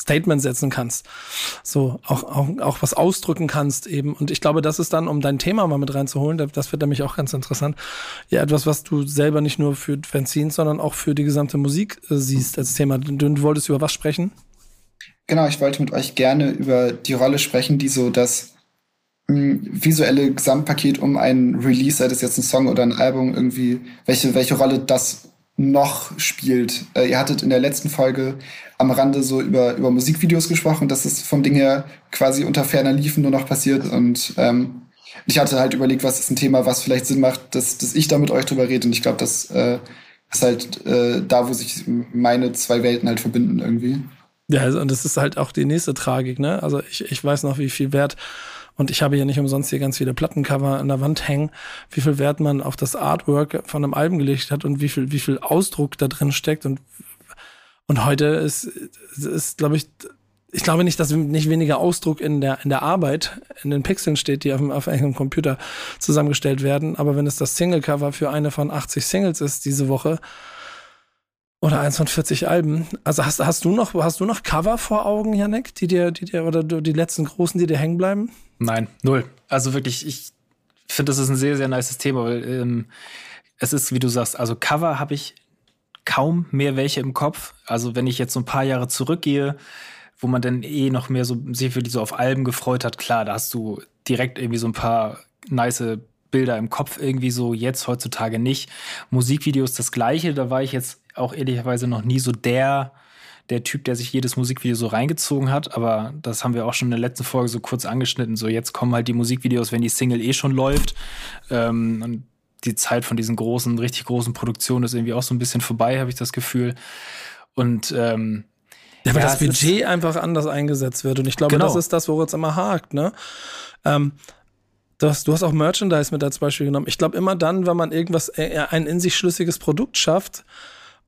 Statement setzen kannst. So, auch, auch, auch was ausdrücken kannst eben. Und ich glaube, das ist dann, um dein Thema mal mit reinzuholen, das wird nämlich auch ganz interessant. Ja, etwas, was du selber nicht nur für Fanzines, sondern auch für die gesamte Musik äh, siehst als Thema. Du, du wolltest über was sprechen? Genau, ich wollte mit euch gerne über die Rolle sprechen, die so das hm, visuelle Gesamtpaket um ein Release, sei das jetzt ein Song oder ein Album, irgendwie, welche, welche Rolle das noch spielt. Äh, ihr hattet in der letzten Folge am Rande so über, über Musikvideos gesprochen, dass es vom Ding her quasi unter ferner Liefen nur noch passiert. Und ähm, ich hatte halt überlegt, was ist ein Thema, was vielleicht Sinn macht, dass, dass ich da mit euch drüber rede. Und ich glaube, das äh, ist halt äh, da, wo sich meine zwei Welten halt verbinden irgendwie. Ja, also, und das ist halt auch die nächste Tragik, ne? Also ich, ich weiß noch, wie viel Wert und ich habe ja nicht umsonst hier ganz viele Plattencover an der Wand hängen, wie viel Wert man auf das Artwork von einem Album gelegt hat und wie viel, wie viel Ausdruck da drin steckt und und heute ist, ist glaube ich, ich glaube nicht, dass nicht weniger Ausdruck in der, in der Arbeit, in den Pixeln steht, die auf, auf einem Computer zusammengestellt werden. Aber wenn es das Singlecover für eine von 80 Singles ist diese Woche, oder eins von 40 Alben. Also hast, hast du noch, hast du noch Cover vor Augen, Janek, die dir, die dir, oder die letzten großen, die dir hängen bleiben? Nein, null. Also wirklich, ich finde, das ist ein sehr, sehr nices Thema, weil ähm, es ist, wie du sagst, also Cover habe ich kaum mehr welche im Kopf. Also wenn ich jetzt so ein paar Jahre zurückgehe, wo man dann eh noch mehr so sich für die so auf Alben gefreut hat, klar, da hast du direkt irgendwie so ein paar nice Bilder im Kopf irgendwie so, jetzt heutzutage nicht. Musikvideos das gleiche, da war ich jetzt auch ehrlicherweise noch nie so der, der Typ, der sich jedes Musikvideo so reingezogen hat, aber das haben wir auch schon in der letzten Folge so kurz angeschnitten. So, jetzt kommen halt die Musikvideos, wenn die Single eh schon läuft. Ähm, und die Zeit von diesen großen, richtig großen Produktionen ist irgendwie auch so ein bisschen vorbei, habe ich das Gefühl. Und ähm, ja, weil ja, das Budget einfach anders eingesetzt wird. Und ich glaube, genau. das ist das, woran es immer hakt, ne? Ähm, Du hast, du hast auch Merchandise mit als Beispiel genommen. Ich glaube, immer dann, wenn man irgendwas, äh, ein in sich schlüssiges Produkt schafft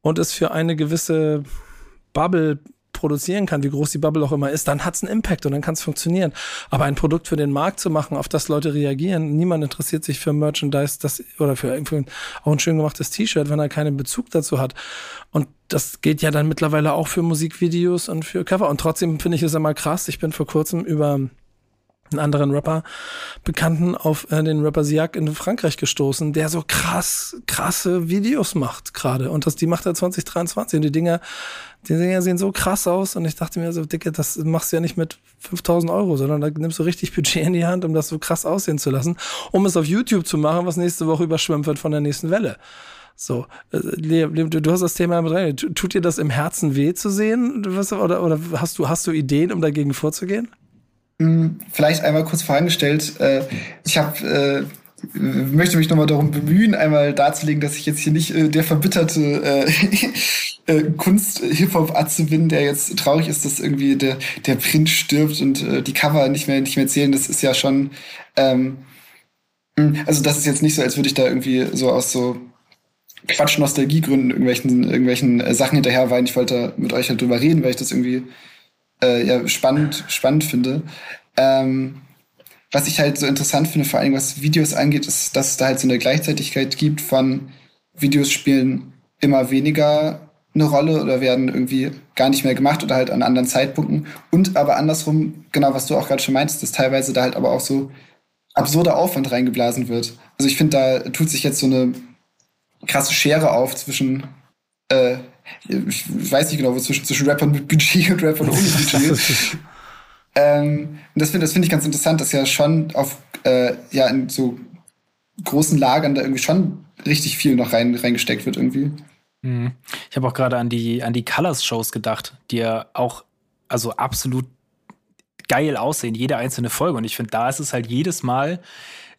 und es für eine gewisse Bubble produzieren kann, wie groß die Bubble auch immer ist, dann hat es einen Impact und dann kann es funktionieren. Aber ein Produkt für den Markt zu machen, auf das Leute reagieren, niemand interessiert sich für Merchandise das, oder für, für auch ein schön gemachtes T-Shirt, wenn er keinen Bezug dazu hat. Und das geht ja dann mittlerweile auch für Musikvideos und für Cover. Und trotzdem finde ich es immer krass. Ich bin vor kurzem über einen anderen Rapper Bekannten auf äh, den Rapper Siak in Frankreich gestoßen, der so krass, krasse Videos macht gerade. Und das, die macht er 2023. Und die Dinger, die Dinger sehen so krass aus. Und ich dachte mir so, Dicke, das machst du ja nicht mit 5000 Euro, sondern da nimmst du richtig Budget in die Hand, um das so krass aussehen zu lassen, um es auf YouTube zu machen, was nächste Woche überschwemmt wird von der nächsten Welle. So, äh, du hast das Thema mit rein. Tut dir das im Herzen weh zu sehen? Oder, oder hast, du, hast du Ideen, um dagegen vorzugehen? Hm, vielleicht einmal kurz vorangestellt. Äh, ich habe äh, möchte mich nochmal darum bemühen, einmal darzulegen, dass ich jetzt hier nicht äh, der verbitterte äh, [LAUGHS] äh, Kunst-Hip-Hop-Atze bin, der jetzt traurig ist, dass irgendwie der, der Print stirbt und äh, die Cover nicht mehr, nicht mehr zählen. Das ist ja schon, ähm, hm, also das ist jetzt nicht so, als würde ich da irgendwie so aus so Quatsch-Nostalgiegründen irgendwelchen, irgendwelchen äh, Sachen hinterher weinen. Ich wollte mit euch halt drüber reden, weil ich das irgendwie äh, ja, spannend, spannend finde. Ähm, was ich halt so interessant finde, vor allem was Videos angeht, ist, dass es da halt so eine Gleichzeitigkeit gibt von Videos spielen immer weniger eine Rolle oder werden irgendwie gar nicht mehr gemacht oder halt an anderen Zeitpunkten. Und aber andersrum, genau was du auch gerade schon meinst, dass teilweise da halt aber auch so absurder Aufwand reingeblasen wird. Also ich finde, da tut sich jetzt so eine krasse Schere auf zwischen äh, ich weiß nicht genau, wo zwischen, zwischen Rappern mit Budget und Rappern ohne Budget. [LAUGHS] ähm, und das finde das find ich ganz interessant, dass ja schon auf, äh, ja, in so großen Lagern da irgendwie schon richtig viel noch rein, reingesteckt wird irgendwie. Mhm. Ich habe auch gerade an die, an die Colors-Shows gedacht, die ja auch also absolut geil aussehen, jede einzelne Folge. Und ich finde, da ist es halt jedes Mal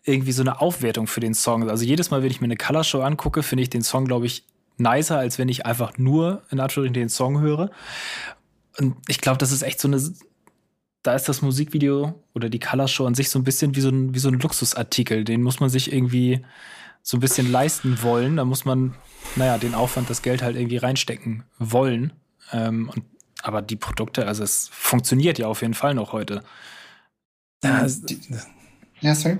irgendwie so eine Aufwertung für den Song. Also jedes Mal, wenn ich mir eine Color-Show angucke, finde ich den Song, glaube ich, nicer, als wenn ich einfach nur in Anführungszeichen den Song höre. Und ich glaube, das ist echt so eine. Da ist das Musikvideo oder die Color Show an sich so ein bisschen wie so ein, wie so ein Luxusartikel. Den muss man sich irgendwie so ein bisschen leisten wollen. Da muss man, naja, den Aufwand, das Geld halt irgendwie reinstecken wollen. Ähm, und, aber die Produkte, also es funktioniert ja auf jeden Fall noch heute. Ja, ja sorry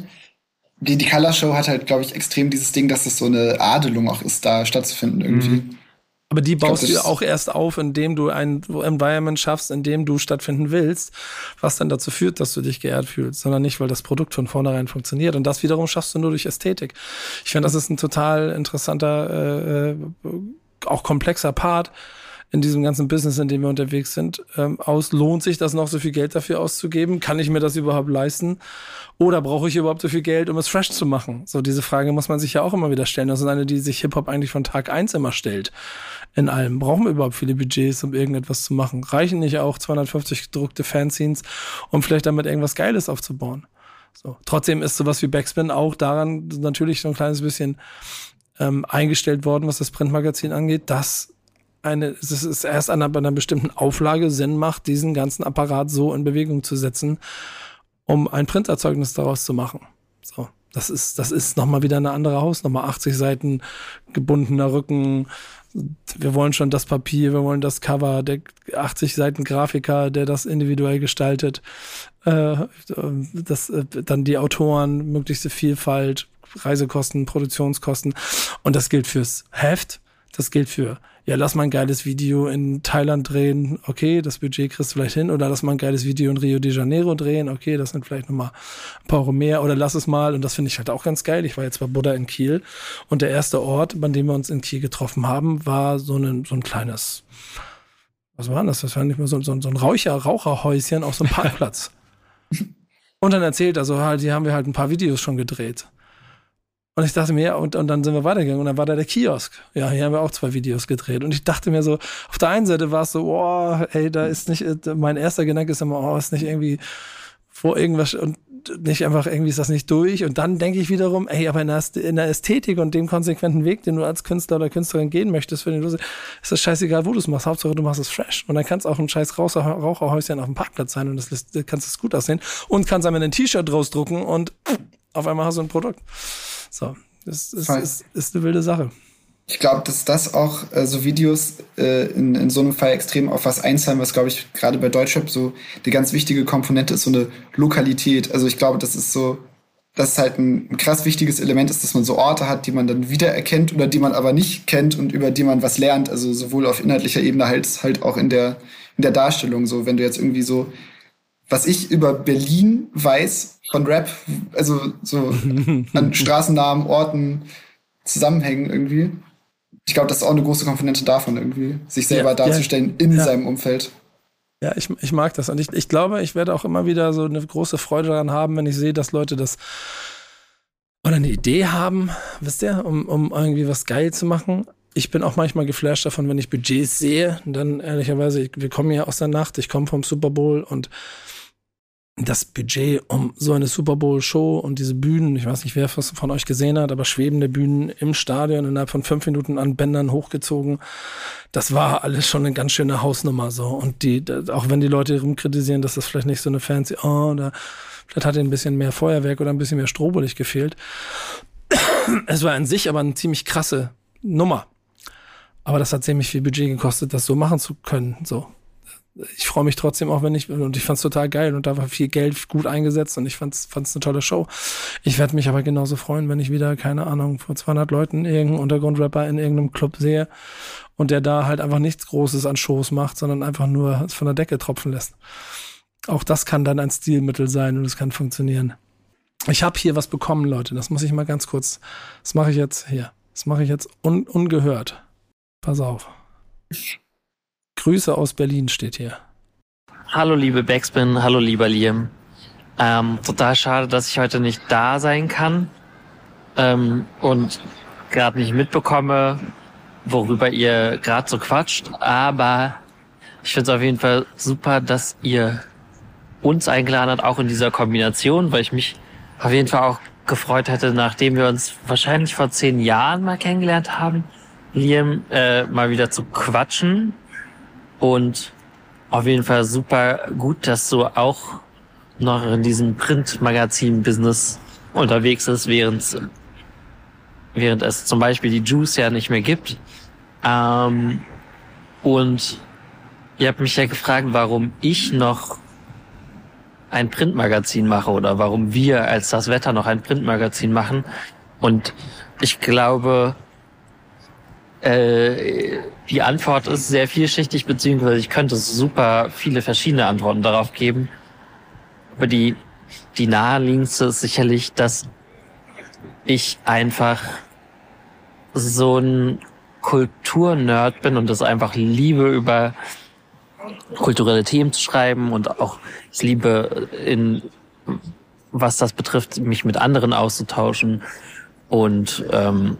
die, die Color Show hat halt, glaube ich, extrem dieses Ding, dass es so eine Adelung auch ist, da stattzufinden irgendwie. Mhm. Aber die baust glaub, du auch erst auf, indem du ein Environment schaffst, in dem du stattfinden willst, was dann dazu führt, dass du dich geehrt fühlst, sondern nicht, weil das Produkt von vornherein funktioniert. Und das wiederum schaffst du nur durch Ästhetik. Ich finde, das ist ein total interessanter, äh, äh auch komplexer Part in diesem ganzen Business, in dem wir unterwegs sind, ähm, aus. Lohnt sich das noch so viel Geld dafür auszugeben? Kann ich mir das überhaupt leisten? Oder brauche ich überhaupt so viel Geld, um es fresh zu machen? So, diese Frage muss man sich ja auch immer wieder stellen. Das ist eine, die sich Hip-Hop eigentlich von Tag eins immer stellt. In allem. Brauchen wir überhaupt viele Budgets, um irgendetwas zu machen? Reichen nicht auch 250 gedruckte Fanzines, um vielleicht damit irgendwas Geiles aufzubauen? So. Trotzdem ist sowas wie Backspin auch daran natürlich so ein kleines bisschen ähm, eingestellt worden, was das Printmagazin angeht, dass eine, es ist erst an einer, einer bestimmten Auflage Sinn macht, diesen ganzen Apparat so in Bewegung zu setzen, um ein Printerzeugnis daraus zu machen. So. Das ist, das ist nochmal wieder eine andere Hausnummer. 80 Seiten gebundener Rücken. Wir wollen schon das Papier, wir wollen das Cover, der 80 Seiten Grafiker, der das individuell gestaltet. Äh, das, äh, dann die Autoren, möglichste Vielfalt, Reisekosten, Produktionskosten. Und das gilt fürs Heft, das gilt für ja, lass mal ein geiles Video in Thailand drehen, okay, das Budget kriegst du vielleicht hin, oder lass mal ein geiles Video in Rio de Janeiro drehen, okay, das sind vielleicht nochmal ein paar Euro mehr, oder lass es mal, und das finde ich halt auch ganz geil. Ich war jetzt bei Buddha in Kiel und der erste Ort, bei dem wir uns in Kiel getroffen haben, war so ein, so ein kleines, was war das? Das war nicht mehr so, so, so ein Raucher, Raucherhäuschen auf so einem [LAUGHS] Parkplatz. und dann erzählt, also halt, hier haben wir halt ein paar Videos schon gedreht. Und ich dachte mir, ja, und, und dann sind wir weitergegangen und dann war da der Kiosk. Ja, hier haben wir auch zwei Videos gedreht. Und ich dachte mir so, auf der einen Seite war es so, oh, ey, da ist nicht, mein erster Gedanke ist immer, oh, ist nicht irgendwie vor irgendwas und nicht einfach irgendwie ist das nicht durch. Und dann denke ich wiederum, ey, aber in der, Ästhetik und dem konsequenten Weg, den du als Künstler oder Künstlerin gehen möchtest, für den du, ist das scheißegal, wo du es machst. Hauptsache, du machst es fresh. Und dann kann es auch ein scheiß Raucherhäuschen auf dem Parkplatz sein und das kannst es gut aussehen. Und kannst einmal ein T-Shirt drausdrucken und auf einmal hast du ein Produkt. So, das ist, ist, ist eine wilde Sache. Ich glaube, dass das auch äh, so Videos äh, in, in so einem Fall extrem auf was einzahlen, was, glaube ich, gerade bei Deutschrap so die ganz wichtige Komponente ist, so eine Lokalität. Also ich glaube, das ist so, dass es halt ein, ein krass wichtiges Element ist, dass man so Orte hat, die man dann wiedererkennt oder die man aber nicht kennt und über die man was lernt. Also sowohl auf inhaltlicher Ebene als halt auch in der, in der Darstellung. So, wenn du jetzt irgendwie so was ich über Berlin weiß von Rap, also so [LAUGHS] an Straßennamen, Orten, Zusammenhängen irgendwie. Ich glaube, das ist auch eine große Komponente davon irgendwie, sich selber Ja, darzustellen ja, in ja. seinem Umfeld. Ja, ich, ich mag das. Und ich, ich glaube, ich werde auch immer wieder so eine große Freude daran haben, wenn ich sehe, dass Leute das oder eine Idee haben, wisst ihr, um, um irgendwie was geil zu machen. Ich bin auch manchmal geflasht davon, wenn ich Budgets sehe. Dann ehrlicherweise, ich, wir kommen ja aus der Nacht, ich komme vom Super Bowl und das Budget, um so eine Super Bowl-Show und diese Bühnen, ich weiß nicht, wer von euch gesehen hat, aber schwebende Bühnen im Stadion innerhalb von fünf Minuten an Bändern hochgezogen, das war alles schon eine ganz schöne Hausnummer so. Und die, auch wenn die Leute rumkritisieren, dass das vielleicht nicht so eine fancy, oh, da, vielleicht hat ihnen ein bisschen mehr Feuerwerk oder ein bisschen mehr Strohlicht gefehlt. Es war an sich aber eine ziemlich krasse Nummer. Aber das hat ziemlich viel Budget gekostet, das so machen zu können, so ich freue mich trotzdem auch, wenn ich, und ich fand's total geil und da war viel Geld gut eingesetzt und ich fand's, fand's eine tolle Show. Ich werde mich aber genauso freuen, wenn ich wieder, keine Ahnung, vor 200 Leuten irgendeinen Untergrundrapper in irgendeinem Club sehe und der da halt einfach nichts Großes an Shows macht, sondern einfach nur von der Decke tropfen lässt. Auch das kann dann ein Stilmittel sein und es kann funktionieren. Ich habe hier was bekommen, Leute. Das muss ich mal ganz kurz. Das mache ich jetzt hier. Das mache ich jetzt un ungehört. Pass auf. Grüße aus Berlin steht hier. Hallo liebe Backspin, hallo lieber Liam. Ähm, total schade, dass ich heute nicht da sein kann ähm, und gerade nicht mitbekomme, worüber ihr gerade so quatscht. Aber ich finde es auf jeden Fall super, dass ihr uns eingeladen habt, auch in dieser Kombination, weil ich mich auf jeden Fall auch gefreut hätte, nachdem wir uns wahrscheinlich vor zehn Jahren mal kennengelernt haben, Liam, äh, mal wieder zu quatschen. Und auf jeden Fall super gut, dass du auch noch in diesem Printmagazin-Business unterwegs ist, während, während es zum Beispiel die Juice ja nicht mehr gibt. Ähm, und ihr habt mich ja gefragt, warum ich noch ein Printmagazin mache oder warum wir als das Wetter noch ein Printmagazin machen. Und ich glaube, äh, die Antwort ist sehr vielschichtig, beziehungsweise ich könnte super viele verschiedene Antworten darauf geben. Aber die, die naheliegendste ist sicherlich, dass ich einfach so ein Kulturnerd bin und es einfach liebe, über kulturelle Themen zu schreiben und auch ich liebe in was das betrifft, mich mit anderen auszutauschen und ähm,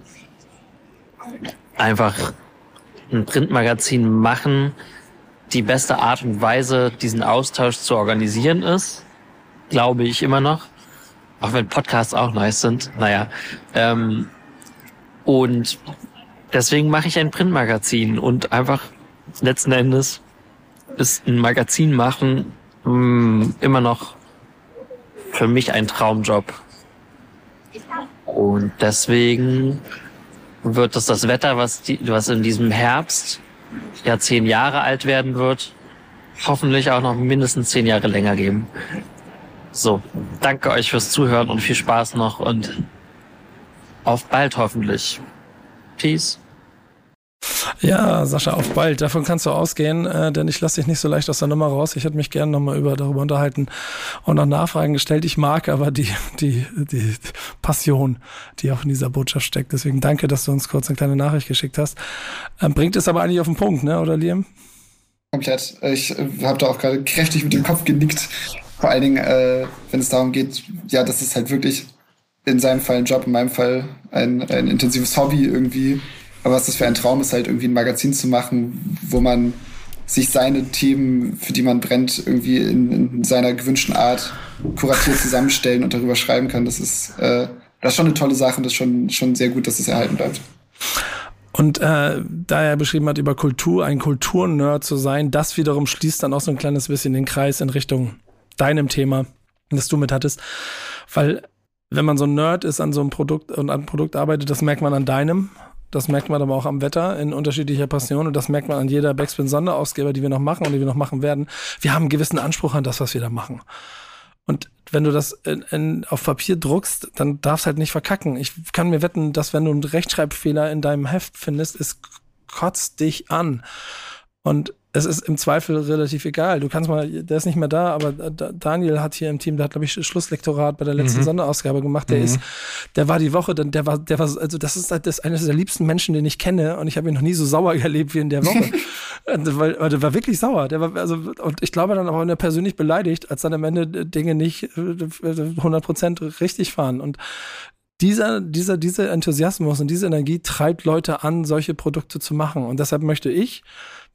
einfach ein Printmagazin machen. Die beste Art und Weise, diesen Austausch zu organisieren ist, glaube ich immer noch. Auch wenn Podcasts auch nice sind. Naja. Ähm, und deswegen mache ich ein Printmagazin und einfach letzten Endes ist ein Magazin machen mh, immer noch für mich ein Traumjob. Und deswegen wird es das Wetter, was, die, was in diesem Herbst ja zehn Jahre alt werden wird, hoffentlich auch noch mindestens zehn Jahre länger geben. So, danke euch fürs Zuhören und viel Spaß noch und auf bald hoffentlich. Peace. Ja, Sascha, auf bald. Davon kannst du ausgehen, äh, denn ich lasse dich nicht so leicht aus der Nummer raus. Ich hätte mich gerne nochmal über, darüber unterhalten und noch Nachfragen gestellt. Ich mag aber die, die, die Passion, die auch in dieser Botschaft steckt. Deswegen danke, dass du uns kurz eine kleine Nachricht geschickt hast. Ähm, bringt es aber eigentlich auf den Punkt, ne, oder Liam? Komplett. Ich äh, habe da auch gerade kräftig mit dem Kopf genickt. Vor allen Dingen, äh, wenn es darum geht, ja, das ist halt wirklich in seinem Fall ein Job, in meinem Fall ein, ein intensives Hobby irgendwie. Aber was das für ein Traum ist, halt irgendwie ein Magazin zu machen, wo man sich seine Themen, für die man brennt, irgendwie in, in seiner gewünschten Art kuratiert zusammenstellen und darüber schreiben kann. Das ist, äh, das ist schon eine tolle Sache und das ist schon, schon sehr gut, dass es erhalten bleibt. Und äh, da er beschrieben hat, über Kultur, ein Kulturnerd zu sein, das wiederum schließt dann auch so ein kleines bisschen den Kreis in Richtung deinem Thema, das du mit hattest. Weil wenn man so ein Nerd ist an so einem Produkt und an einem Produkt arbeitet, das merkt man an deinem, das merkt man aber auch am Wetter in unterschiedlicher Passion und das merkt man an jeder Backspin-Sonderausgeber, die wir noch machen und die wir noch machen werden. Wir haben einen gewissen Anspruch an das, was wir da machen. Und wenn du das in, in, auf Papier druckst, dann darfst halt nicht verkacken. Ich kann mir wetten, dass wenn du einen Rechtschreibfehler in deinem Heft findest, es kotzt dich an. Und es ist im Zweifel relativ egal. Du kannst mal, der ist nicht mehr da, aber Daniel hat hier im Team, der hat, glaube ich, Schlusslektorat bei der letzten mhm. Sonderausgabe gemacht. Der mhm. ist, der war die Woche, der war, der war, also das ist das ist eines der liebsten Menschen, den ich kenne und ich habe ihn noch nie so sauer [LAUGHS] erlebt wie in der Woche. [LAUGHS] weil, weil der war wirklich sauer. Der war, also, und ich glaube dann auch persönlich beleidigt, als dann am Ende Dinge nicht 100% äh, richtig fahren. Und dieser, dieser, dieser Enthusiasmus und diese Energie treibt Leute an, solche Produkte zu machen. Und deshalb möchte ich,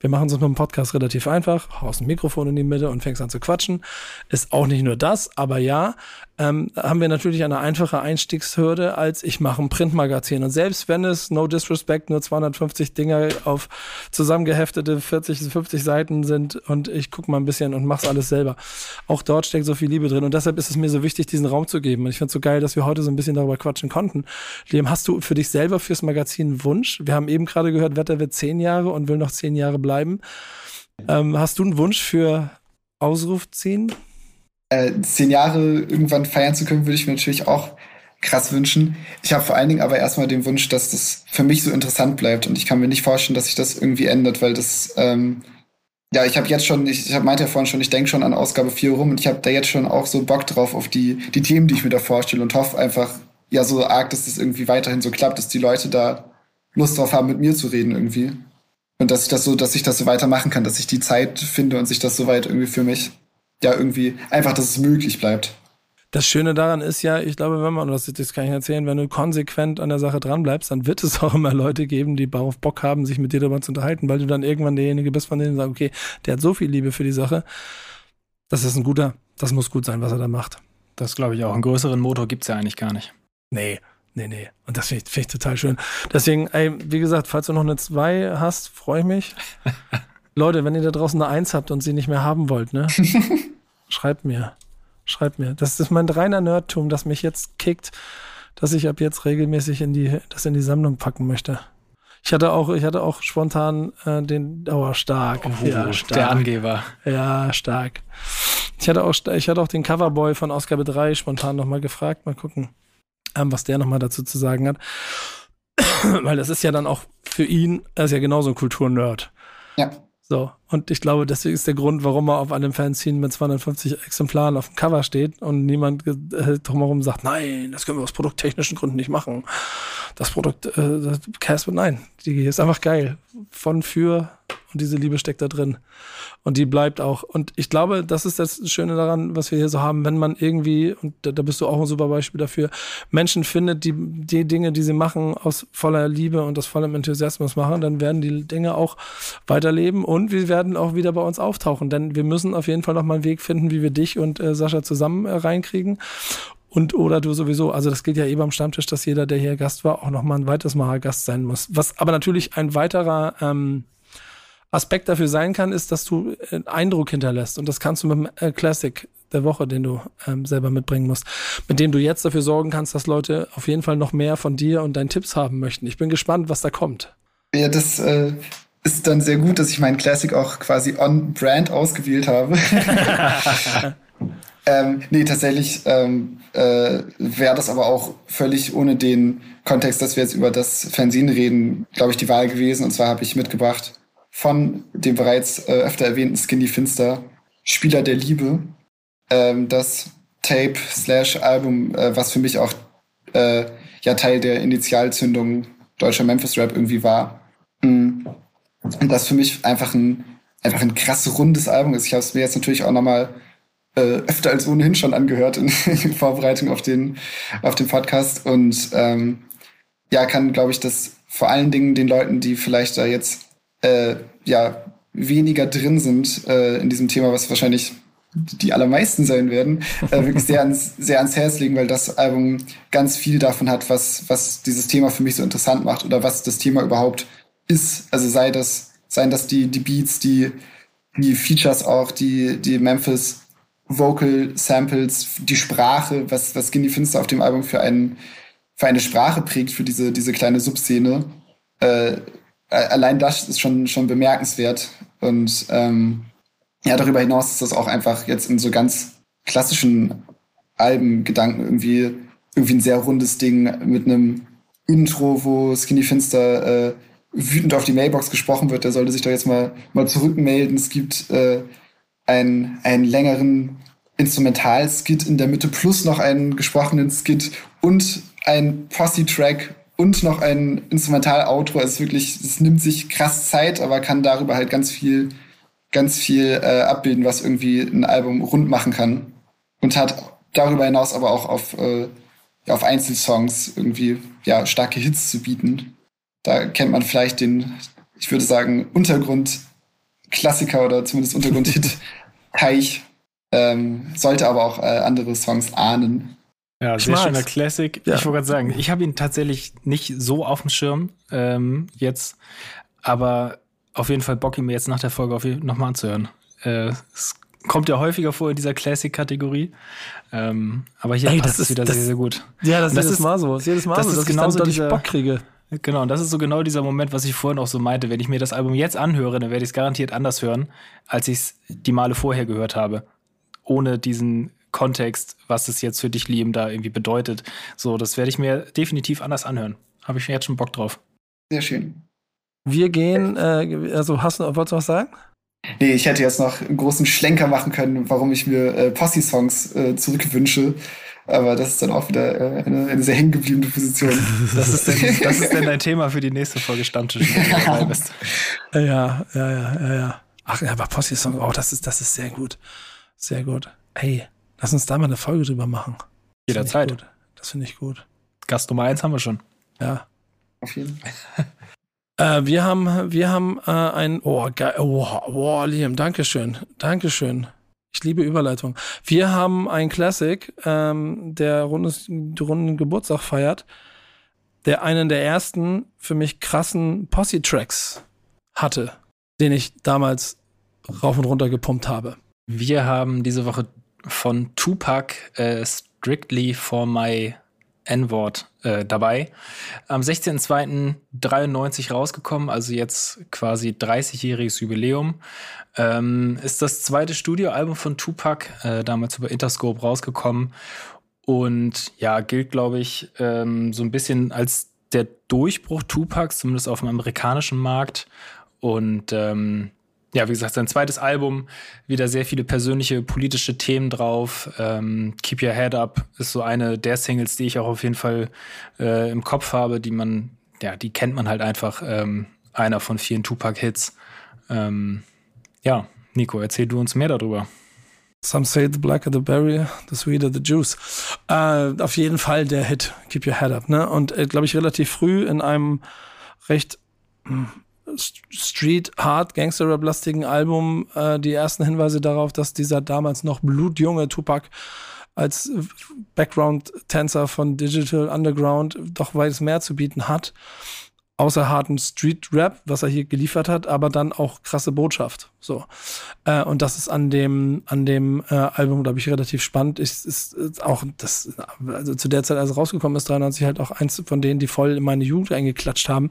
wir machen es mit dem Podcast relativ einfach, haust ein Mikrofon in die Mitte und fängst an zu quatschen. Ist auch nicht nur das, aber ja, ähm, haben wir natürlich eine einfache Einstiegshürde, als ich mache ein Printmagazin. Und selbst wenn es, no disrespect, nur 250 Dinger auf zusammengeheftete 40, 50 Seiten sind und ich gucke mal ein bisschen und mach's alles selber. Auch dort steckt so viel Liebe drin. Und deshalb ist es mir so wichtig, diesen Raum zu geben. Und ich finde es so geil, dass wir heute so ein bisschen darüber quatschen konnten. Liam, hast du für dich selber fürs Magazin einen Wunsch? Wir haben eben gerade gehört, Wetter wird zehn Jahre und will noch zehn Jahre bleiben. Ähm, hast du einen Wunsch für Ausruf ziehen? Äh, zehn Jahre irgendwann feiern zu können, würde ich mir natürlich auch krass wünschen. Ich habe vor allen Dingen aber erstmal den Wunsch, dass das für mich so interessant bleibt und ich kann mir nicht vorstellen, dass sich das irgendwie ändert, weil das ähm, ja, ich habe jetzt schon, ich, ich meinte ja vorhin schon, ich denke schon an Ausgabe 4 rum und ich habe da jetzt schon auch so Bock drauf auf die, die Themen, die ich mir da vorstelle und hoffe einfach, ja, so arg, dass das irgendwie weiterhin so klappt, dass die Leute da Lust drauf haben, mit mir zu reden irgendwie. Und dass ich das so, dass ich das so weitermachen kann, dass ich die Zeit finde und sich das soweit irgendwie für mich ja irgendwie einfach, dass es möglich bleibt. Das Schöne daran ist ja, ich glaube, wenn man, das, das kann ich erzählen, wenn du konsequent an der Sache dran bleibst, dann wird es [LAUGHS] auch immer Leute geben, die auf Bock haben, sich mit dir darüber zu unterhalten, weil du dann irgendwann derjenige bist, von denen sagst, okay, der hat so viel Liebe für die Sache. Das ist ein guter, das muss gut sein, was er da macht. Das glaube ich auch. Einen größeren Motor gibt es ja eigentlich gar nicht. Nee, nee, nee. Und das finde ich, find ich total schön. Deswegen, ey, wie gesagt, falls du noch eine 2 hast, freue ich mich. [LAUGHS] Leute, wenn ihr da draußen eine Eins habt und sie nicht mehr haben wollt, ne? [LAUGHS] schreibt mir. Schreibt mir. Das ist mein reiner Nerdtum, das mich jetzt kickt, dass ich ab jetzt regelmäßig in die, das in die Sammlung packen möchte. Ich hatte auch, ich hatte auch spontan äh, den, oh, stark. Oh, ja, stark. Der Angeber. Ja, stark. Ich hatte auch, ich hatte auch den Coverboy von Ausgabe 3 spontan nochmal gefragt. Mal gucken, ähm, was der nochmal dazu zu sagen hat. [CLEARS THROAT] Weil das ist ja dann auch für ihn, er ist ja genauso ein Kulturnerd. Ja. So, und ich glaube, deswegen ist der Grund, warum er auf einem Fanzine mit 250 Exemplaren auf dem Cover steht und niemand äh, drumherum sagt, nein, das können wir aus produkttechnischen Gründen nicht machen. Das Produkt, äh, Casper, nein, die ist einfach geil. Von, für und diese Liebe steckt da drin. Und die bleibt auch. Und ich glaube, das ist das Schöne daran, was wir hier so haben, wenn man irgendwie, und da bist du auch ein super Beispiel dafür, Menschen findet, die die Dinge, die sie machen, aus voller Liebe und aus vollem Enthusiasmus machen, dann werden die Dinge auch weiterleben und wir werden auch wieder bei uns auftauchen. Denn wir müssen auf jeden Fall noch mal einen Weg finden, wie wir dich und äh, Sascha zusammen äh, reinkriegen. Und oder du sowieso, also das gilt ja eh beim Stammtisch, dass jeder, der hier Gast war, auch noch mal ein weiteres Mal Gast sein muss. Was aber natürlich ein weiterer ähm, Aspekt dafür sein kann, ist, dass du einen Eindruck hinterlässt. Und das kannst du mit dem äh, Classic der Woche, den du ähm, selber mitbringen musst, mit dem du jetzt dafür sorgen kannst, dass Leute auf jeden Fall noch mehr von dir und deinen Tipps haben möchten. Ich bin gespannt, was da kommt. Ja, das äh, ist dann sehr gut, dass ich meinen Classic auch quasi on-brand ausgewählt habe. [LAUGHS] ähm, nee, tatsächlich ähm, äh, wäre das aber auch völlig ohne den Kontext, dass wir jetzt über das Fernsehen reden, glaube ich, die Wahl gewesen. Und zwar habe ich mitgebracht von dem bereits äh, öfter erwähnten Skinny Finster, Spieler der Liebe. Ähm, das Tape slash Album, äh, was für mich auch äh, ja Teil der Initialzündung deutscher Memphis Rap irgendwie war. Mhm. Und das für mich einfach ein einfach ein krass rundes Album ist. Ich habe es mir jetzt natürlich auch nochmal äh, öfter als ohnehin schon angehört in, [LAUGHS] in Vorbereitung auf den auf den Podcast und ähm, ja kann glaube ich das vor allen Dingen den Leuten, die vielleicht da jetzt äh, ja weniger drin sind äh, in diesem Thema, was wahrscheinlich die allermeisten sein werden, äh, wirklich sehr ans, [LAUGHS] sehr ans Herz legen, weil das Album ganz viel davon hat, was, was dieses Thema für mich so interessant macht oder was das Thema überhaupt ist. Also sei das, seien das die, die Beats, die, die Features auch, die, die Memphis Vocal Samples, die Sprache, was, was Skinny Finster auf dem Album für einen, für eine Sprache prägt, für diese, diese kleine Subszene. Äh, allein das ist schon, schon bemerkenswert. Und ähm, ja, darüber hinaus ist das auch einfach jetzt in so ganz klassischen Albengedanken irgendwie, irgendwie ein sehr rundes Ding mit einem Intro, wo Skinny Finster äh, wütend auf die Mailbox gesprochen wird, der sollte sich doch jetzt mal, mal zurückmelden. Es gibt äh, einen, einen längeren Instrumental-Skit in der Mitte plus noch einen gesprochenen Skit und ein Posse-Track und noch ein Instrumental-Outro. Also es wirklich, es nimmt sich krass Zeit, aber kann darüber halt ganz viel, ganz viel äh, abbilden, was irgendwie ein Album rund machen kann. Und hat darüber hinaus aber auch auf, äh, auf Einzelsongs irgendwie ja, starke Hits zu bieten. Da kennt man vielleicht den, ich würde sagen, Untergrund-Klassiker oder zumindest Untergrund-Hit [LAUGHS] Teich. Ähm, sollte aber auch äh, andere Songs ahnen. Ja, sehr schöner Classic. Ja. Ich wollte gerade sagen, ich habe ihn tatsächlich nicht so auf dem Schirm ähm, jetzt, aber auf jeden Fall Bock, ihn mir jetzt nach der Folge nochmal anzuhören. Äh, es kommt ja häufiger vor in dieser Classic-Kategorie. Ähm, aber hier Ey, passt es wieder das, sehr, sehr gut. Ja, das, das ist jedes Mal so. Das ist jedes Mal das so, ist dass genau ich dann so dieser, Bock kriege. Genau, und das ist so genau dieser Moment, was ich vorhin auch so meinte. Wenn ich mir das Album jetzt anhöre, dann werde ich es garantiert anders hören, als ich es die Male vorher gehört habe. Ohne diesen Kontext, was es jetzt für dich, Liam, da irgendwie bedeutet. So, das werde ich mir definitiv anders anhören. Habe ich jetzt schon Bock drauf. Sehr schön. Wir gehen, äh, also hast du, wolltest du was sagen? Nee, ich hätte jetzt noch einen großen Schlenker machen können, warum ich mir äh, Posse-Songs äh, zurückwünsche. Aber das ist dann auch wieder äh, eine, eine sehr hängengebliebene Position. Das ist, denn, [LAUGHS] das ist denn dein Thema für die nächste Folge Stammtisch, wenn du dabei bist. Ja, ja, ja, ja, ja. Ach ja, aber Posse-Song, oh, das ist, das ist sehr gut. Sehr gut. Hey, lass uns da mal eine Folge drüber machen. Das Jederzeit. Das finde ich gut. Gast Nummer eins haben wir schon. Ja. Auf jeden Fall. [LAUGHS] Äh, wir haben, wir haben äh, ein, oh, geil, oh, oh, Liam, Dankeschön, Dankeschön. Ich liebe Überleitung. Wir haben ein Classic, ähm, der rundes, runden Geburtstag feiert, der einen der ersten für mich krassen Posse-Tracks hatte, den ich damals rauf und runter gepumpt habe. Wir haben diese Woche von Tupac äh, Strictly for My N-Wort äh, dabei. Am 16.02.93 rausgekommen, also jetzt quasi 30-jähriges Jubiläum. Ähm, ist das zweite Studioalbum von Tupac, äh, damals über Interscope rausgekommen. Und ja, gilt, glaube ich, ähm, so ein bisschen als der Durchbruch Tupacs, zumindest auf dem amerikanischen Markt. Und ähm, ja, wie gesagt, sein zweites Album, wieder sehr viele persönliche politische Themen drauf. Ähm, Keep Your Head Up ist so eine der Singles, die ich auch auf jeden Fall äh, im Kopf habe, die man, ja, die kennt man halt einfach. Ähm, einer von vielen Tupac-Hits. Ähm, ja, Nico, erzähl du uns mehr darüber. Some say the blacker the berry, the sweeter the juice. Äh, auf jeden Fall der Hit, Keep Your Head Up, ne? Und äh, glaube ich relativ früh in einem recht hm, Street Hard Gangster Rap lastigen Album äh, die ersten Hinweise darauf, dass dieser damals noch blutjunge Tupac als Background-Tänzer von Digital Underground doch weit mehr zu bieten hat außer harten Street-Rap, was er hier geliefert hat, aber dann auch krasse Botschaft. So. Äh, und das ist an dem, an dem äh, Album, glaube ich, relativ spannend. Ist, ist, ist auch das, also zu der Zeit, als es rausgekommen ist, 93, halt auch eins von denen, die voll in meine Jugend eingeklatscht haben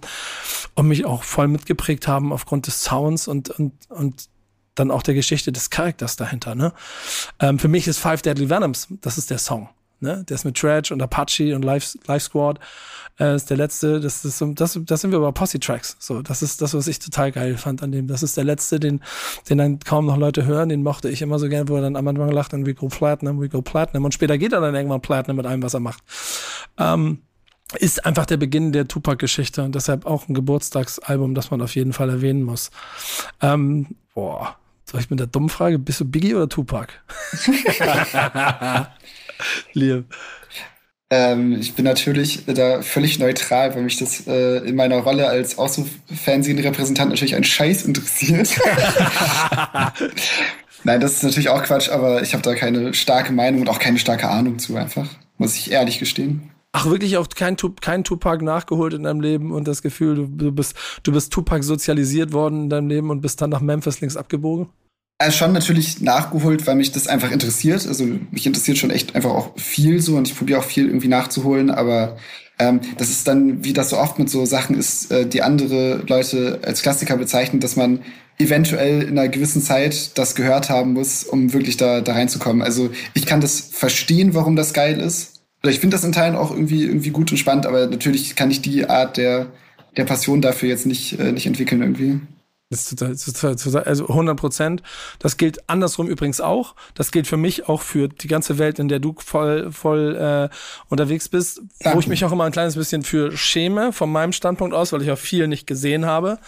und mich auch voll mitgeprägt haben aufgrund des Sounds und, und, und dann auch der Geschichte des Charakters dahinter. Ne? Ähm, für mich ist Five Deadly Venoms, das ist der Song. Ne? Der ist mit Dredge und Apache und Life, Life Squad. Äh, ist der letzte, das ist das, das sind wir über Posse-Tracks. So, das ist das, was ich total geil fand an dem. Das ist der letzte, den, den dann kaum noch Leute hören, den mochte ich immer so gern, wo er dann am Anfang lacht und we go platinum, we go platinum. Und später geht er dann irgendwann platinum mit allem, was er macht. Ähm, ist einfach der Beginn der Tupac-Geschichte und deshalb auch ein Geburtstagsalbum, das man auf jeden Fall erwähnen muss. Ähm, boah, soll ich mit der dummen Frage, bist du Biggie oder Tupac? [LAUGHS] [LAUGHS] Liam. Ähm, ich bin natürlich da völlig neutral, weil mich das äh, in meiner Rolle als Ausruffernsehen-Repräsentant natürlich ein Scheiß interessiert. [LAUGHS] Nein, das ist natürlich auch Quatsch, aber ich habe da keine starke Meinung und auch keine starke Ahnung zu, einfach. Muss ich ehrlich gestehen. Ach, wirklich auch kein, kein Tupac nachgeholt in deinem Leben und das Gefühl, du, du, bist, du bist Tupac sozialisiert worden in deinem Leben und bist dann nach Memphis links abgebogen? Also schon natürlich nachgeholt, weil mich das einfach interessiert. Also mich interessiert schon echt einfach auch viel so und ich probiere auch viel irgendwie nachzuholen, aber ähm, das ist dann, wie das so oft mit so Sachen ist, äh, die andere Leute als Klassiker bezeichnen, dass man eventuell in einer gewissen Zeit das gehört haben muss, um wirklich da, da reinzukommen. Also ich kann das verstehen, warum das geil ist. Oder ich finde das in Teilen auch irgendwie, irgendwie gut und spannend, aber natürlich kann ich die Art der der Passion dafür jetzt nicht, äh, nicht entwickeln irgendwie. Das ist total, total, total, also 100 Prozent. Das gilt andersrum übrigens auch. Das gilt für mich auch für die ganze Welt, in der du voll, voll äh, unterwegs bist, Danke. wo ich mich auch immer ein kleines bisschen für schäme, von meinem Standpunkt aus, weil ich auch viel nicht gesehen habe,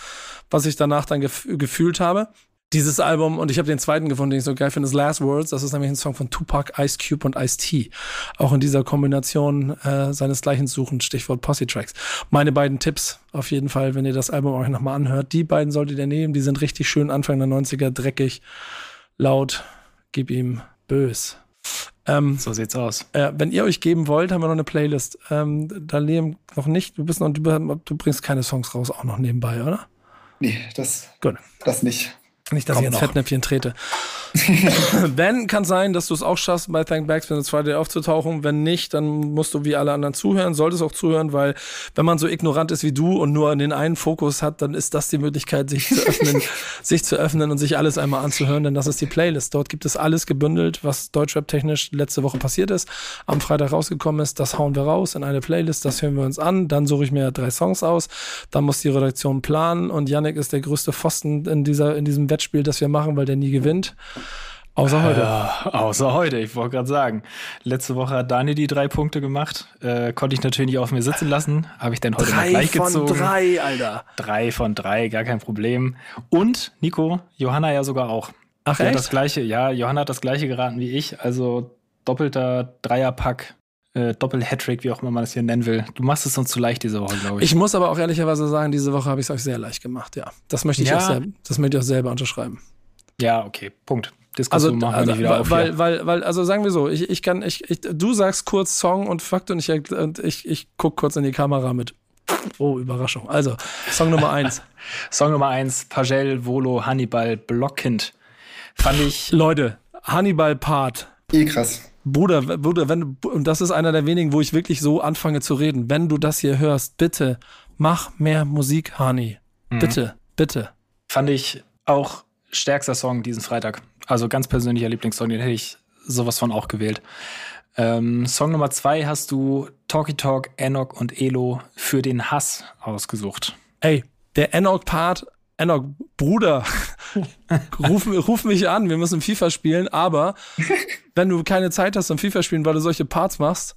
was ich danach dann gef gefühlt habe. Dieses Album, und ich habe den zweiten gefunden, den ich so geil finde, ist Last Words. Das ist nämlich ein Song von Tupac, Ice Cube und Ice T. Auch in dieser Kombination äh, seinesgleichen suchen, Stichwort Posse Tracks. Meine beiden Tipps auf jeden Fall, wenn ihr das Album euch nochmal anhört. Die beiden solltet ihr nehmen, die sind richtig schön Anfang der 90er, dreckig, laut, gib ihm bös. Ähm, So sieht's aus. äh, wenn ihr euch geben wollt, haben wir noch eine Playlist. Ähm, da Liam noch nicht, du bist noch, du, du bringst keine Songs raus, auch noch nebenbei, oder? Nee, das, Gut. das nicht. Nicht, dass Kommt ich ins. Fettnäpfchen trete. [LAUGHS] Wenn, kann sein, dass du es auch schaffst, bei Thank Backspin ins zweite aufzutauchen. Wenn nicht, dann musst du wie alle anderen zuhören, solltest auch zuhören, weil wenn man so ignorant ist wie du und nur den einen Fokus hat, dann ist das die Möglichkeit, sich zu öffnen, [LAUGHS] sich zu öffnen und sich alles einmal anzuhören, denn das ist die Playlist. Dort gibt es alles gebündelt, was Deutschrap-technisch letzte Woche passiert ist, am Freitag rausgekommen ist. Das hauen wir raus in eine Playlist, das hören wir uns an. Dann suche ich mir drei Songs aus. Dann muss die Redaktion planen und Yannick ist der größte Pfosten in, dieser, in diesem Wettspiel, das wir machen, weil der nie gewinnt. Außer heute. Ja, außer heute, ich wollte gerade sagen. Letzte Woche hat Dani die drei Punkte gemacht. Äh, konnte ich natürlich nicht auf mir sitzen lassen. Habe ich dann heute mal gleich gezogen. drei, Alter. Drei von drei, gar kein Problem. Und Nico, Johanna ja sogar auch. Ach hat echt? das gleiche, ja, Johanna hat das gleiche geraten wie ich. Also doppelter Dreierpack, äh, Doppel-Hattrick, wie auch immer man das hier nennen will. Du machst es uns zu leicht diese Woche, glaube ich. Ich muss aber auch ehrlicherweise sagen, diese Woche habe ich es euch sehr leicht gemacht, ja. Das möchte ich Ja. auch selber, das möchte ich auch selber unterschreiben. Ja, okay, Punkt. Also, Diskussion machen wir also nicht wieder auf. weil, weil, weil, also sagen wir so, ich, ich kann, ich, ich, du sagst kurz Song und Fakt und ich, und ich, ich guck kurz in die Kamera mit. Oh, Überraschung. Also, Song Nummer eins. [LAUGHS] Song Nummer eins, Pagel, Volo, Hannibal, Blockkind. Fand ich, Leute, Hannibal Part. Eh krass. Bruder, Bruder, wenn du, und das ist einer der wenigen, wo ich wirklich so anfange zu reden. Wenn du das hier hörst, bitte mach mehr Musik, Hani. Mhm. Bitte, bitte. fand ich auch stärkster Song diesen Freitag. Also ganz persönlicher Lieblingssong, den hätte ich sowas von auch gewählt. Ähm, Song Nummer zwei hast du Talkie Talk, Enoch und Elo für den Hass ausgesucht. Ey, der Enoch-Part, Enoch, Bruder, [LAUGHS] ruf, ruf mich an, wir müssen FIFA spielen, aber [LAUGHS] wenn du keine Zeit hast zum FIFA spielen, weil du solche Parts machst,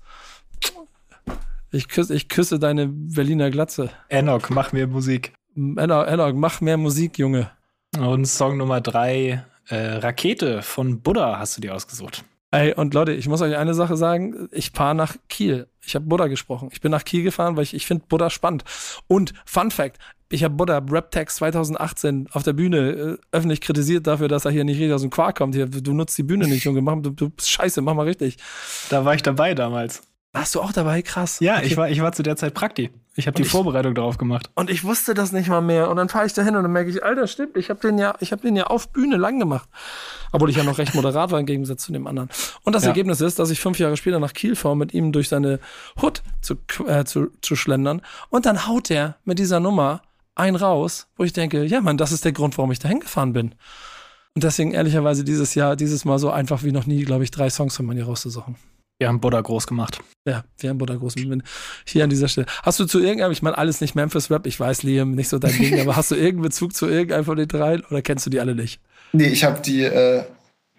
ich küsse, ich küsse deine Berliner Glatze. Enoch, mach mir Musik. Enoch, Enoch, mach mehr Musik, Junge. Und Song Nummer drei, äh, Rakete von Buddha hast du dir ausgesucht. Ey, und Leute, ich muss euch eine Sache sagen. Ich fahre nach Kiel. Ich habe Buddha gesprochen. Ich bin nach Kiel gefahren, weil ich, ich finde Buddha spannend. Und Fun Fact, ich habe Buddha Raptex 2018 auf der Bühne äh, öffentlich kritisiert dafür, dass er hier nicht richtig aus dem Quark kommt. Hier, du nutzt die Bühne nicht, Junge. Mach, du, du bist scheiße, mach mal richtig. Da war ich dabei damals. Warst du auch dabei? Krass. Ja, Okay. ich war, ich war zu der Zeit Prakti. Ich habe die ich- Vorbereitung darauf gemacht. Und ich wusste das nicht mal mehr. Und dann fahre ich da hin und dann merke ich, Alter, stimmt, ich habe den ja, ich habe den ja auf Bühne lang gemacht. Obwohl ich ja noch recht moderat war im Gegensatz zu dem anderen. Und das Ja. Ergebnis ist, dass ich fünf Jahre später nach Kiel fahre, mit ihm durch seine Hut zu, äh, zu, zu schlendern. Und dann haut der mit dieser Nummer ein raus, wo ich denke, ja, Mann, das ist der Grund, warum ich da hingefahren bin. Und deswegen ehrlicherweise dieses Jahr, dieses Mal so einfach wie noch nie, glaube ich, drei Songs von mir rauszusuchen. Wir haben Buddha groß gemacht. Ja, wir haben Buddha groß mit hier an dieser Stelle. Hast du zu irgendeinem, ich meine, alles nicht Memphis Rap, ich weiß, Liam, nicht so dein Ding, [LAUGHS] aber hast du irgendeinen Bezug zu irgendeinem von den dreien oder kennst du die alle nicht? Nee, ich habe die, äh,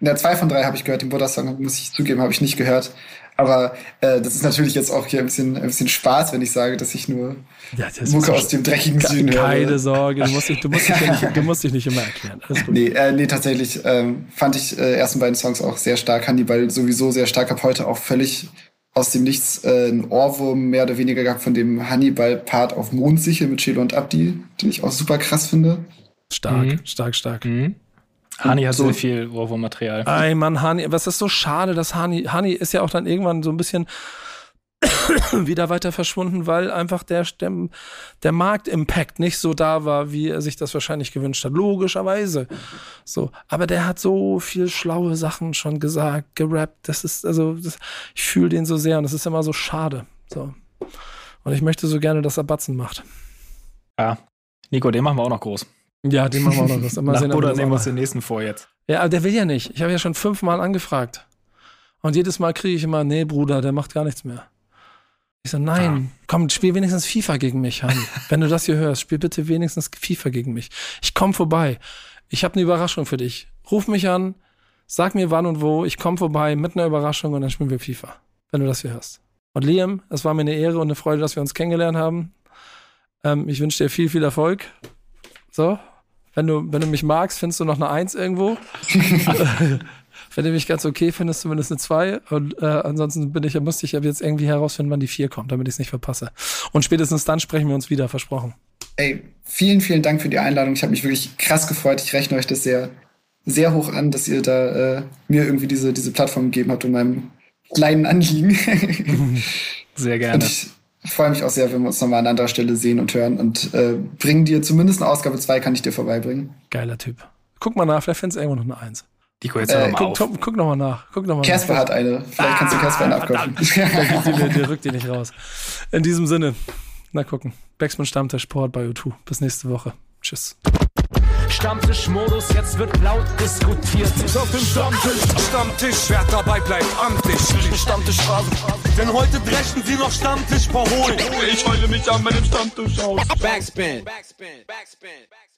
na, zwei von drei habe ich gehört, den Buddha-Song, muss ich zugeben, habe ich nicht gehört. Aber äh, das ist natürlich jetzt auch hier ein bisschen, ein bisschen Spaß, wenn ich sage, dass ich nur Ja, das Mucke aus dem dreckigen Süden höre. Keine Sorge, du musst dich, du musst dich, ja nicht, du musst dich nicht immer erklären. Nee, äh, nee, tatsächlich ähm, fand ich äh, ersten beiden Songs auch sehr stark. Hannibal sowieso sehr stark. Hab heute auch völlig aus dem Nichts äh, einen Ohrwurm mehr oder weniger gehabt von dem Hannibal-Part auf Mondsichel mit Chelo und Abdi, den ich auch super krass finde. Stark, Mhm. stark, stark. Mhm. Hani hat so- sehr viel Ohrwurmmaterial. Ey, Mann, Hani, was ist so schade, dass Hani, Hani ist ja auch dann irgendwann so ein bisschen [COUGHS] wieder weiter verschwunden, weil einfach der, der, der Marktimpact nicht so da war, wie er sich das wahrscheinlich gewünscht hat. Logischerweise. So. Aber der hat so viel schlaue Sachen schon gesagt, gerappt. Das ist, also, das, ich fühle den so sehr und das ist immer so schade. So. Und ich möchte so gerne, dass er Batzen macht. Ja. Nico, den machen wir auch noch groß. Ja, den machen wir auch noch. Das. [LAUGHS] Nach Buddha nehmen wir uns den nächsten vor jetzt. Ja, aber der will ja nicht. Ich habe ja schon fünfmal angefragt. Und jedes Mal kriege ich immer, nee, Bruder, der macht gar nichts mehr. Ich so, nein, komm, spiel wenigstens FIFA gegen mich, Han. [LAUGHS] Wenn du das hier hörst, spiel bitte wenigstens FIFA gegen mich. Ich komm vorbei. Ich habe eine Überraschung für dich. Ruf mich an, sag mir wann und wo, ich komm vorbei mit einer Überraschung und dann spielen wir FIFA. Wenn du das hier hörst. Und Liam, es war mir eine Ehre und eine Freude, dass wir uns kennengelernt haben. Ähm, ich wünsche dir viel, viel Erfolg. So, wenn du, wenn du mich magst, findest du noch eine Eins irgendwo. [LAUGHS] wenn du mich ganz okay findest, zumindest eine Zwei. Und äh, ansonsten bin ich, musste ich ja jetzt irgendwie herausfinden, wann die Vier kommt, damit ich es nicht verpasse. Und spätestens dann sprechen wir uns wieder, versprochen. Ey, vielen, vielen Dank für die Einladung. Ich habe mich wirklich krass gefreut. Ich rechne euch das sehr, sehr hoch an, dass ihr da äh, mir irgendwie diese, diese Plattform gegeben habt und meinem kleinen Anliegen. [LAUGHS] Sehr gerne. Und ich freue mich auch sehr, wenn wir uns nochmal an anderer Stelle sehen und hören und äh, bringen dir zumindest eine Ausgabe 2 kann ich dir vorbeibringen. Geiler Typ. Guck mal nach, vielleicht findest du irgendwo noch eine Eins. Die guck jetzt Äh, mal Guck, auf. guck, guck nochmal nach. Guck noch mal Casper nach. hat eine. Vielleicht kannst du Casper eine abkaufen. [LAUGHS] der, der rückt die nicht raus. In diesem Sinne, na gucken. Backspin Stammtisch Sport bei U2. Bis nächste Woche. Tschüss. Stammtischmodus, jetzt wird laut diskutiert. Auf dem Stammtisch, Stammtisch, wer dabei bleibt, amtlich. Stammtisch Phase. Denn heute brechen sie noch Stammtisch verholen. Ich heule mich an meinem Stammtisch aus. Backspin. Backspin. Backspin. Backspin.